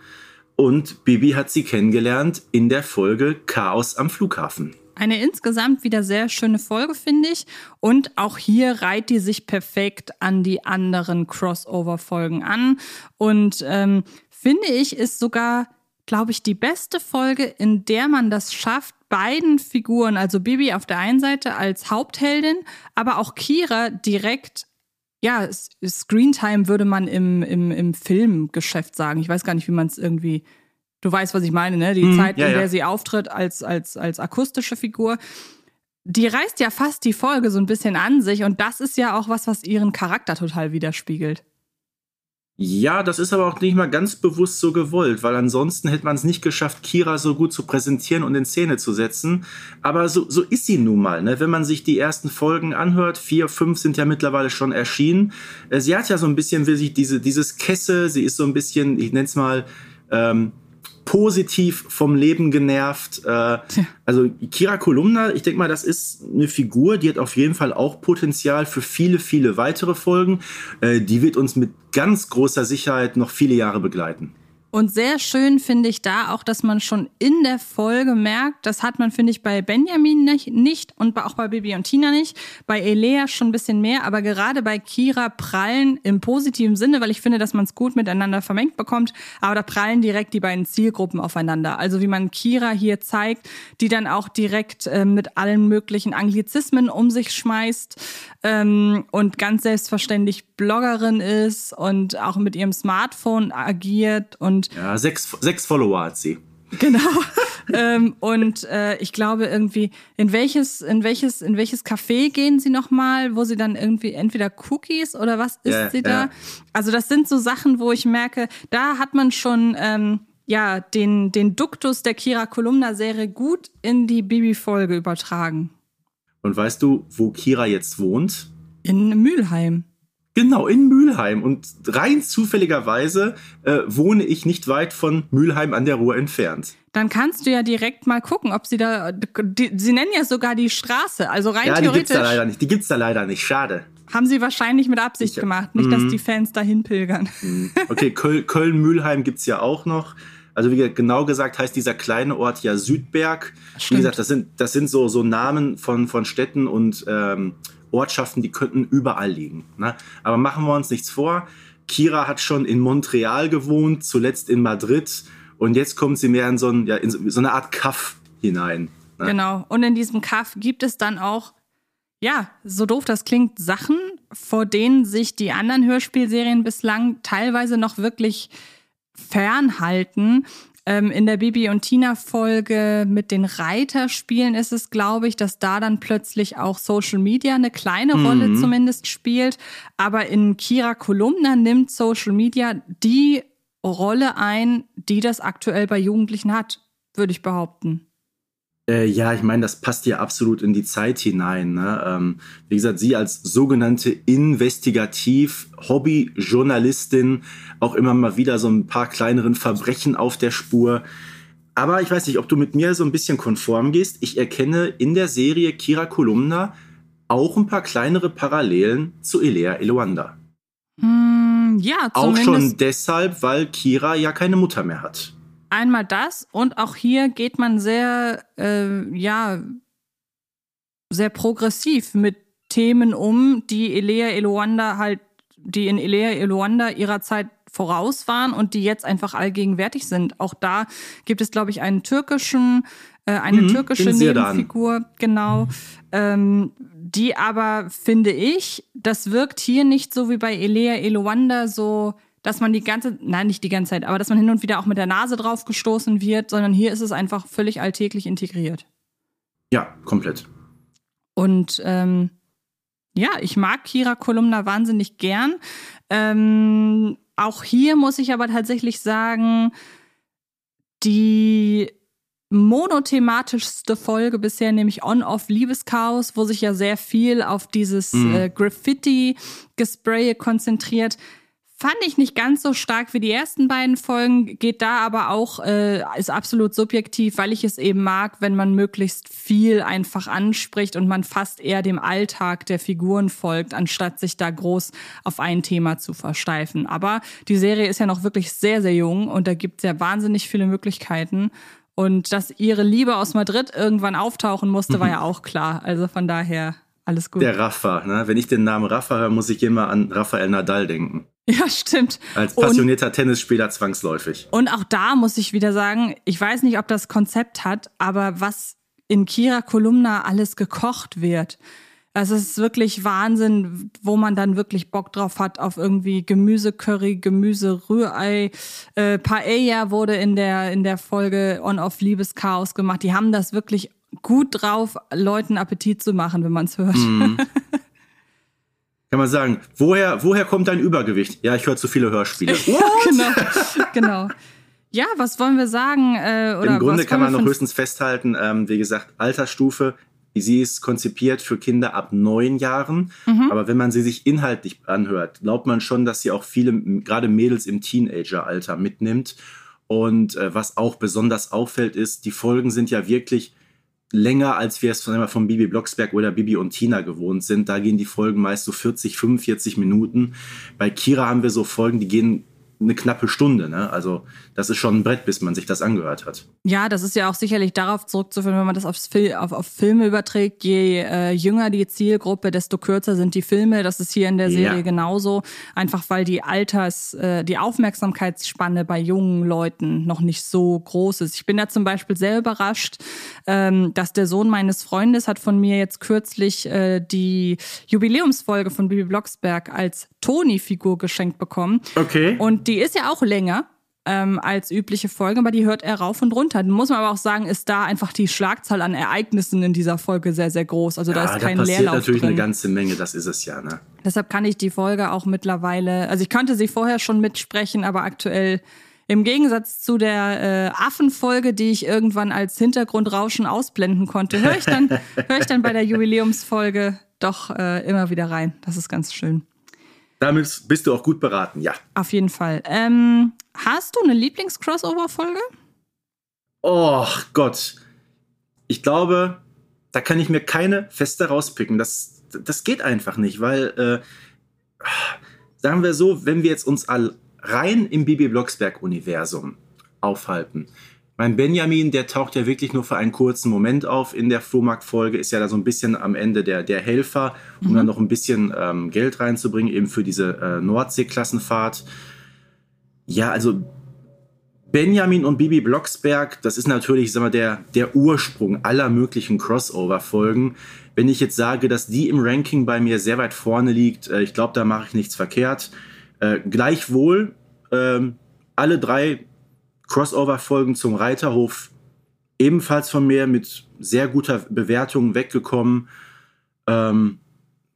und Bibi hat sie kennengelernt in der Folge Chaos am Flughafen. Eine insgesamt wieder sehr schöne Folge, finde ich. Und auch hier reiht die sich perfekt an die anderen Crossover-Folgen an. Und ähm, finde ich, ist sogar, glaube ich, die beste Folge, in der man das schafft, beiden Figuren, also Bibi auf der einen Seite als Hauptheldin, aber auch Kira direkt ja, Screentime würde man im, im, im Filmgeschäft sagen. Ich weiß gar nicht, wie man es irgendwie Du weißt, was ich meine, ne? Die mm, Zeit, ja, in der ja. sie auftritt als, als, als akustische Figur. Die reißt ja fast die Folge so ein bisschen an sich und das ist ja auch was, was ihren Charakter total widerspiegelt. Ja, das ist aber auch nicht mal ganz bewusst so gewollt, weil ansonsten hätte man es nicht geschafft, Kira so gut zu präsentieren und in Szene zu setzen. Aber so, so ist sie nun mal. Ne? Wenn man sich die ersten Folgen anhört, vier, fünf sind ja mittlerweile schon erschienen. Äh, sie hat ja so ein bisschen, wie sich diese, dieses Kesse, sie ist so ein bisschen, ich nenne es mal, ähm, positiv vom Leben genervt. Äh, also Kira Kolumna, ich denke mal, das ist eine Figur, die hat auf jeden Fall auch Potenzial für viele, viele weitere Folgen. Äh, die wird uns mit ganz großer Sicherheit noch viele Jahre begleiten. Und sehr schön finde ich da auch, dass man schon in der Folge merkt, das hat man, finde ich, bei Benjamin nicht, und auch bei Bibi und Tina nicht, bei Elea schon ein bisschen mehr, aber gerade bei Kira prallen im positiven Sinne, weil ich finde, dass man es gut miteinander vermengt bekommt, aber da prallen direkt die beiden Zielgruppen aufeinander. Also wie man Kira hier zeigt, die dann auch direkt äh, mit allen möglichen Anglizismen um sich schmeißt ähm, und ganz selbstverständlich Bloggerin ist und auch mit ihrem Smartphone agiert und und ja, sechs, sechs Follower hat sie. Genau. ähm, und äh, ich glaube irgendwie, in welches, in welches, in welches Café gehen sie nochmal, wo sie dann irgendwie entweder Cookies oder was isst ja, sie da? Ja. Also das sind so Sachen, wo ich merke, da hat man schon ähm, ja den, den Duktus der Kira Kolumna-Serie gut in die Bibi-Folge übertragen. Und weißt du, wo Kira jetzt wohnt? In Mülheim. Genau, in Mülheim. Und rein zufälligerweise äh, wohne ich nicht weit von Mülheim an der Ruhr entfernt. Dann kannst du ja direkt mal gucken, ob sie da. Die, sie nennen ja sogar die Straße. Also rein ja, theoretisch. Die gibt's da leider nicht. Die gibt's da leider nicht. Schade. Haben sie wahrscheinlich mit Absicht ich, gemacht. Nicht, dass mhm. die Fans dahin pilgern. Mhm. Okay, Köln-Mühlheim gibt's ja auch noch. Also wie genau gesagt heißt dieser kleine Ort ja Südberg. Stimmt. Wie gesagt, das sind, das sind so, so Namen von, von Städten und ähm, Ortschaften, die könnten überall liegen. Ne? Aber machen wir uns nichts vor. Kira hat schon in Montreal gewohnt, zuletzt in Madrid und jetzt kommt sie mehr in so, ein, ja, in so eine Art Kaff hinein. Ne? Genau. Und in diesem Kaff gibt es dann auch, ja, so doof das klingt, Sachen, vor denen sich die anderen Hörspielserien bislang teilweise noch wirklich fernhalten. Ähm, in der Bibi und Tina Folge mit den Reiterspielen ist es, glaube ich, dass da dann plötzlich auch Social Media eine kleine mhm. Rolle zumindest spielt. Aber in Kira Kolumna nimmt Social Media die Rolle ein, die das aktuell bei Jugendlichen hat, würde ich behaupten. Äh, ja, ich meine, das passt ja absolut in die Zeit hinein. Ne? Ähm, wie gesagt, sie als sogenannte Investigativ-Hobby-Journalistin auch immer mal wieder so ein paar kleineren Verbrechen auf der Spur. Aber ich weiß nicht, ob du mit mir so ein bisschen konform gehst. Ich erkenne in der Serie Kira Kolumna auch ein paar kleinere Parallelen zu Elea Eloanda. Mm, ja, zumindest. Auch schon deshalb, weil Kira ja keine Mutter mehr hat einmal das und auch hier geht man sehr, äh, ja, sehr progressiv mit Themen um, die Elea Eloanda halt, die in Elea Eloanda ihrer Zeit voraus waren und die jetzt einfach allgegenwärtig sind. Auch da gibt es, glaube ich, einen türkischen, äh, eine mhm, türkische Nebenfigur, genau, ähm, die aber, finde ich, das wirkt hier nicht so wie bei Elea Eloanda so dass man die ganze, nein, nicht die ganze Zeit, aber dass man hin und wieder auch mit der Nase drauf gestoßen wird, sondern hier ist es einfach völlig alltäglich integriert. Ja, komplett. Und ähm, ja, ich mag Kira Kolumna wahnsinnig gern. Ähm, auch hier muss ich aber tatsächlich sagen, die monothematischste Folge bisher, nämlich On-Off Liebeschaos, wo sich ja sehr viel auf dieses mhm. äh, Graffiti-Gespraye konzentriert, Fand ich nicht ganz so stark wie die ersten beiden Folgen, geht da aber auch, äh, ist absolut subjektiv, weil ich es eben mag, wenn man möglichst viel einfach anspricht und man fast eher dem Alltag der Figuren folgt, anstatt sich da groß auf ein Thema zu versteifen. Aber die Serie ist ja noch wirklich sehr, sehr jung und da gibt es ja wahnsinnig viele Möglichkeiten. Und dass ihre Liebe aus Madrid irgendwann auftauchen musste, war ja auch klar. Also von daher alles gut. Der Rafa, ne? Wenn ich den Namen Rafa höre, muss ich immer an Rafael Nadal denken. Ja, stimmt. Als passionierter und, Tennisspieler zwangsläufig. Und auch da muss ich wieder sagen, ich weiß nicht, ob das Konzept hat, aber was in Kira Kolumna alles gekocht wird. Das ist wirklich Wahnsinn, wo man dann wirklich Bock drauf hat auf irgendwie Gemüsecurry, Gemüse-Rührei. Äh, Paella wurde in der, in der Folge On-Off Liebeschaos gemacht. Die haben das wirklich gut drauf, Leuten Appetit zu machen, wenn man es hört. Mm. kann man sagen, woher, woher kommt dein Übergewicht? Ja, ich höre zu viele Hörspiele. ja, genau, genau. Ja, was wollen wir sagen? Äh, oder Im Grunde kann man noch höchstens festhalten, ähm, wie gesagt, Altersstufe, sie ist konzipiert für Kinder ab neun Jahren. Mhm. Aber wenn man sie sich inhaltlich anhört, glaubt man schon, dass sie auch viele, gerade Mädels im Teenageralter mitnimmt. Und äh, was auch besonders auffällt, ist, die Folgen sind ja wirklich länger, als wir es von, von Bibi Blocksberg oder Bibi und Tina gewohnt sind. Da gehen die Folgen meist so 40, 45 Minuten. Bei Kira haben wir so Folgen, die gehen eine knappe Stunde. Ne? Also das ist schon ein Brett, bis man sich das angehört hat. Ja, das ist ja auch sicherlich darauf zurückzuführen, wenn man das aufs Fil auf, auf Filme überträgt. Je äh, jünger die Zielgruppe, desto kürzer sind die Filme. Das ist hier in der Serie ja. genauso. Einfach weil die Alters, äh, die Aufmerksamkeitsspanne bei jungen Leuten noch nicht so groß ist. Ich bin da zum Beispiel sehr überrascht, ähm, dass der Sohn meines Freundes hat von mir jetzt kürzlich äh, die Jubiläumsfolge von Bibi Blocksberg als Toni-Figur geschenkt bekommen. Okay. Und die ist ja auch länger ähm, als übliche Folge, aber die hört er rauf und runter. Muss man aber auch sagen, ist da einfach die Schlagzahl an Ereignissen in dieser Folge sehr, sehr groß. Also da ja, ist kein da passiert Leerlauf natürlich drin. eine ganze Menge, das ist es ja. Ne? Deshalb kann ich die Folge auch mittlerweile, also ich kannte sie vorher schon mitsprechen, aber aktuell im Gegensatz zu der äh, Affenfolge, die ich irgendwann als Hintergrundrauschen ausblenden konnte, höre ich dann, höre ich dann bei der Jubiläumsfolge doch äh, immer wieder rein. Das ist ganz schön. Damit bist du auch gut beraten, ja. Auf jeden Fall. Ähm, hast du eine Lieblings-Crossover-Folge? Oh Gott. Ich glaube, da kann ich mir keine feste rauspicken. Das, das geht einfach nicht, weil, äh, sagen wir so, wenn wir jetzt uns all rein im Bibi Blocksberg-Universum aufhalten, mein Benjamin, der taucht ja wirklich nur für einen kurzen Moment auf in der Flohmarkt-Folge, ist ja da so ein bisschen am Ende der, der Helfer, um mhm. dann noch ein bisschen ähm, Geld reinzubringen, eben für diese äh, Nordsee-Klassenfahrt. Ja, also Benjamin und Bibi Blocksberg, das ist natürlich, sag mal, der, der Ursprung aller möglichen Crossover-Folgen. Wenn ich jetzt sage, dass die im Ranking bei mir sehr weit vorne liegt, äh, ich glaube, da mache ich nichts verkehrt. Äh, gleichwohl, äh, alle drei Crossover-Folgen zum Reiterhof ebenfalls von mir mit sehr guter Bewertung weggekommen. Ähm,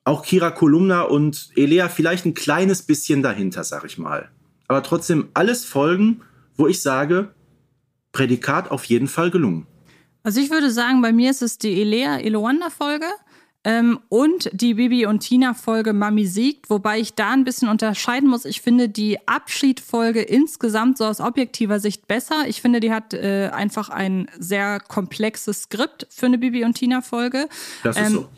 auch Kira Kolumna und Elea vielleicht ein kleines bisschen dahinter, sag ich mal. Aber trotzdem alles Folgen, wo ich sage, Prädikat auf jeden Fall gelungen. Also ich würde sagen, bei mir ist es die Elea Eloanda Folge. Ähm, und die Bibi und Tina-Folge Mami siegt, wobei ich da ein bisschen unterscheiden muss. Ich finde die Abschied-Folge insgesamt so aus objektiver Sicht besser. Ich finde, die hat äh, einfach ein sehr komplexes Skript für eine Bibi und Tina-Folge. Das ist ähm, so.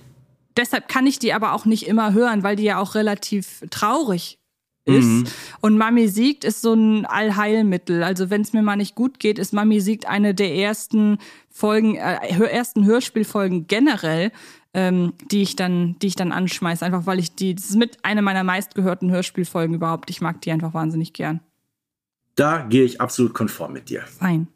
Deshalb kann ich die aber auch nicht immer hören, weil die ja auch relativ traurig ist. Mhm. Und Mami siegt ist so ein Allheilmittel. Also wenn es mir mal nicht gut geht, ist Mami siegt eine der ersten Folgen, äh, ersten Hörspielfolgen generell, ähm, die ich dann, die ich dann anschmeiße, einfach weil ich die, das ist mit einer meiner meistgehörten Hörspielfolgen überhaupt. Ich mag die einfach wahnsinnig gern. Da gehe ich absolut konform mit dir. Fein.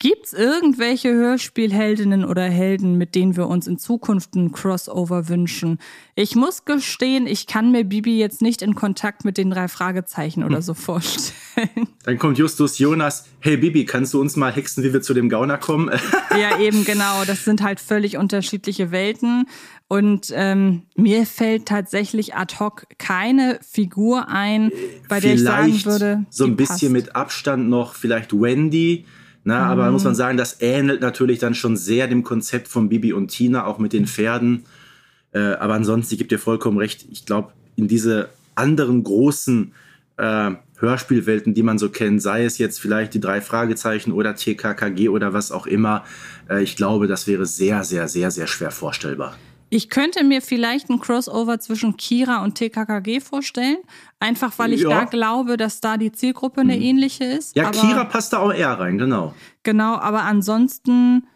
Gibt's irgendwelche Hörspielheldinnen oder Helden, mit denen wir uns in Zukunft ein Crossover wünschen? Ich muss gestehen, ich kann mir Bibi jetzt nicht in Kontakt mit den drei Fragezeichen oder hm. so vorstellen. Dann kommt Justus Jonas, hey Bibi, kannst du uns mal hexen, wie wir zu dem Gauner kommen? ja, eben genau. Das sind halt völlig unterschiedliche Welten. Und ähm, mir fällt tatsächlich ad hoc keine Figur ein, bei der vielleicht ich sagen würde. So ein bisschen passt. mit Abstand noch, vielleicht Wendy na, mhm. aber muss man sagen, das ähnelt natürlich dann schon sehr dem Konzept von Bibi und Tina, auch mit den Pferden. Äh, aber ansonsten, ich gebe dir vollkommen recht, ich glaube, in diese anderen großen äh, Hörspielwelten, die man so kennt, sei es jetzt vielleicht die drei Fragezeichen oder TKKG oder was auch immer. Äh, ich glaube, das wäre sehr, sehr, sehr, sehr schwer vorstellbar. Ich könnte mir vielleicht ein Crossover zwischen Kira und TKKG vorstellen, einfach weil ich ja. da glaube, dass da die Zielgruppe eine mhm. ähnliche ist. Ja, aber, Kira passt da auch eher rein, genau. Genau, aber ansonsten,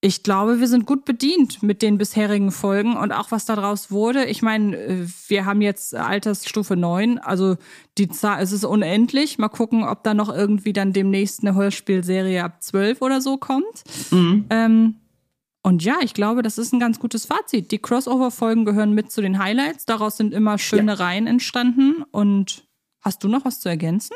ich glaube, wir sind gut bedient mit den bisherigen Folgen und auch was daraus wurde. Ich meine, äh, wir haben jetzt Altersstufe 9, also die Zahl, es ist unendlich. Mal gucken, ob da noch irgendwie dann demnächst eine Hörspielserie ab 12 oder so kommt. Mhm. Ähm, und ja, ich glaube, das ist ein ganz gutes Fazit. Die Crossover-Folgen gehören mit zu den Highlights. Daraus sind immer schöne ja. Reihen entstanden. Und hast du noch was zu ergänzen?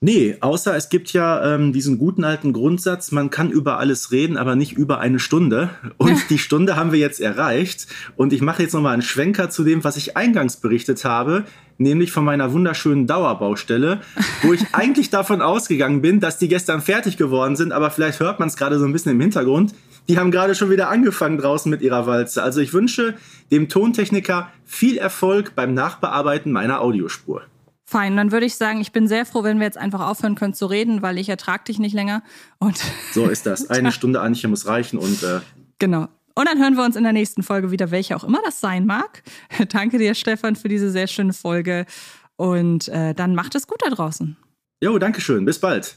Nee, außer es gibt ja ähm, diesen guten alten Grundsatz, man kann über alles reden, aber nicht über eine Stunde. Und die Stunde haben wir jetzt erreicht. Und ich mache jetzt nochmal einen Schwenker zu dem, was ich eingangs berichtet habe, nämlich von meiner wunderschönen Dauerbaustelle, wo ich eigentlich davon ausgegangen bin, dass die gestern fertig geworden sind, aber vielleicht hört man es gerade so ein bisschen im Hintergrund die haben gerade schon wieder angefangen draußen mit ihrer Walze. Also ich wünsche dem Tontechniker viel Erfolg beim Nachbearbeiten meiner Audiospur. Fein, dann würde ich sagen, ich bin sehr froh, wenn wir jetzt einfach aufhören können zu reden, weil ich ertrage dich nicht länger. Und so ist das. Eine Stunde Anche muss reichen und äh genau. Und dann hören wir uns in der nächsten Folge wieder, welche auch immer das sein mag. Danke dir, Stefan, für diese sehr schöne Folge. Und äh, dann macht es gut da draußen. Jo, danke schön. Bis bald.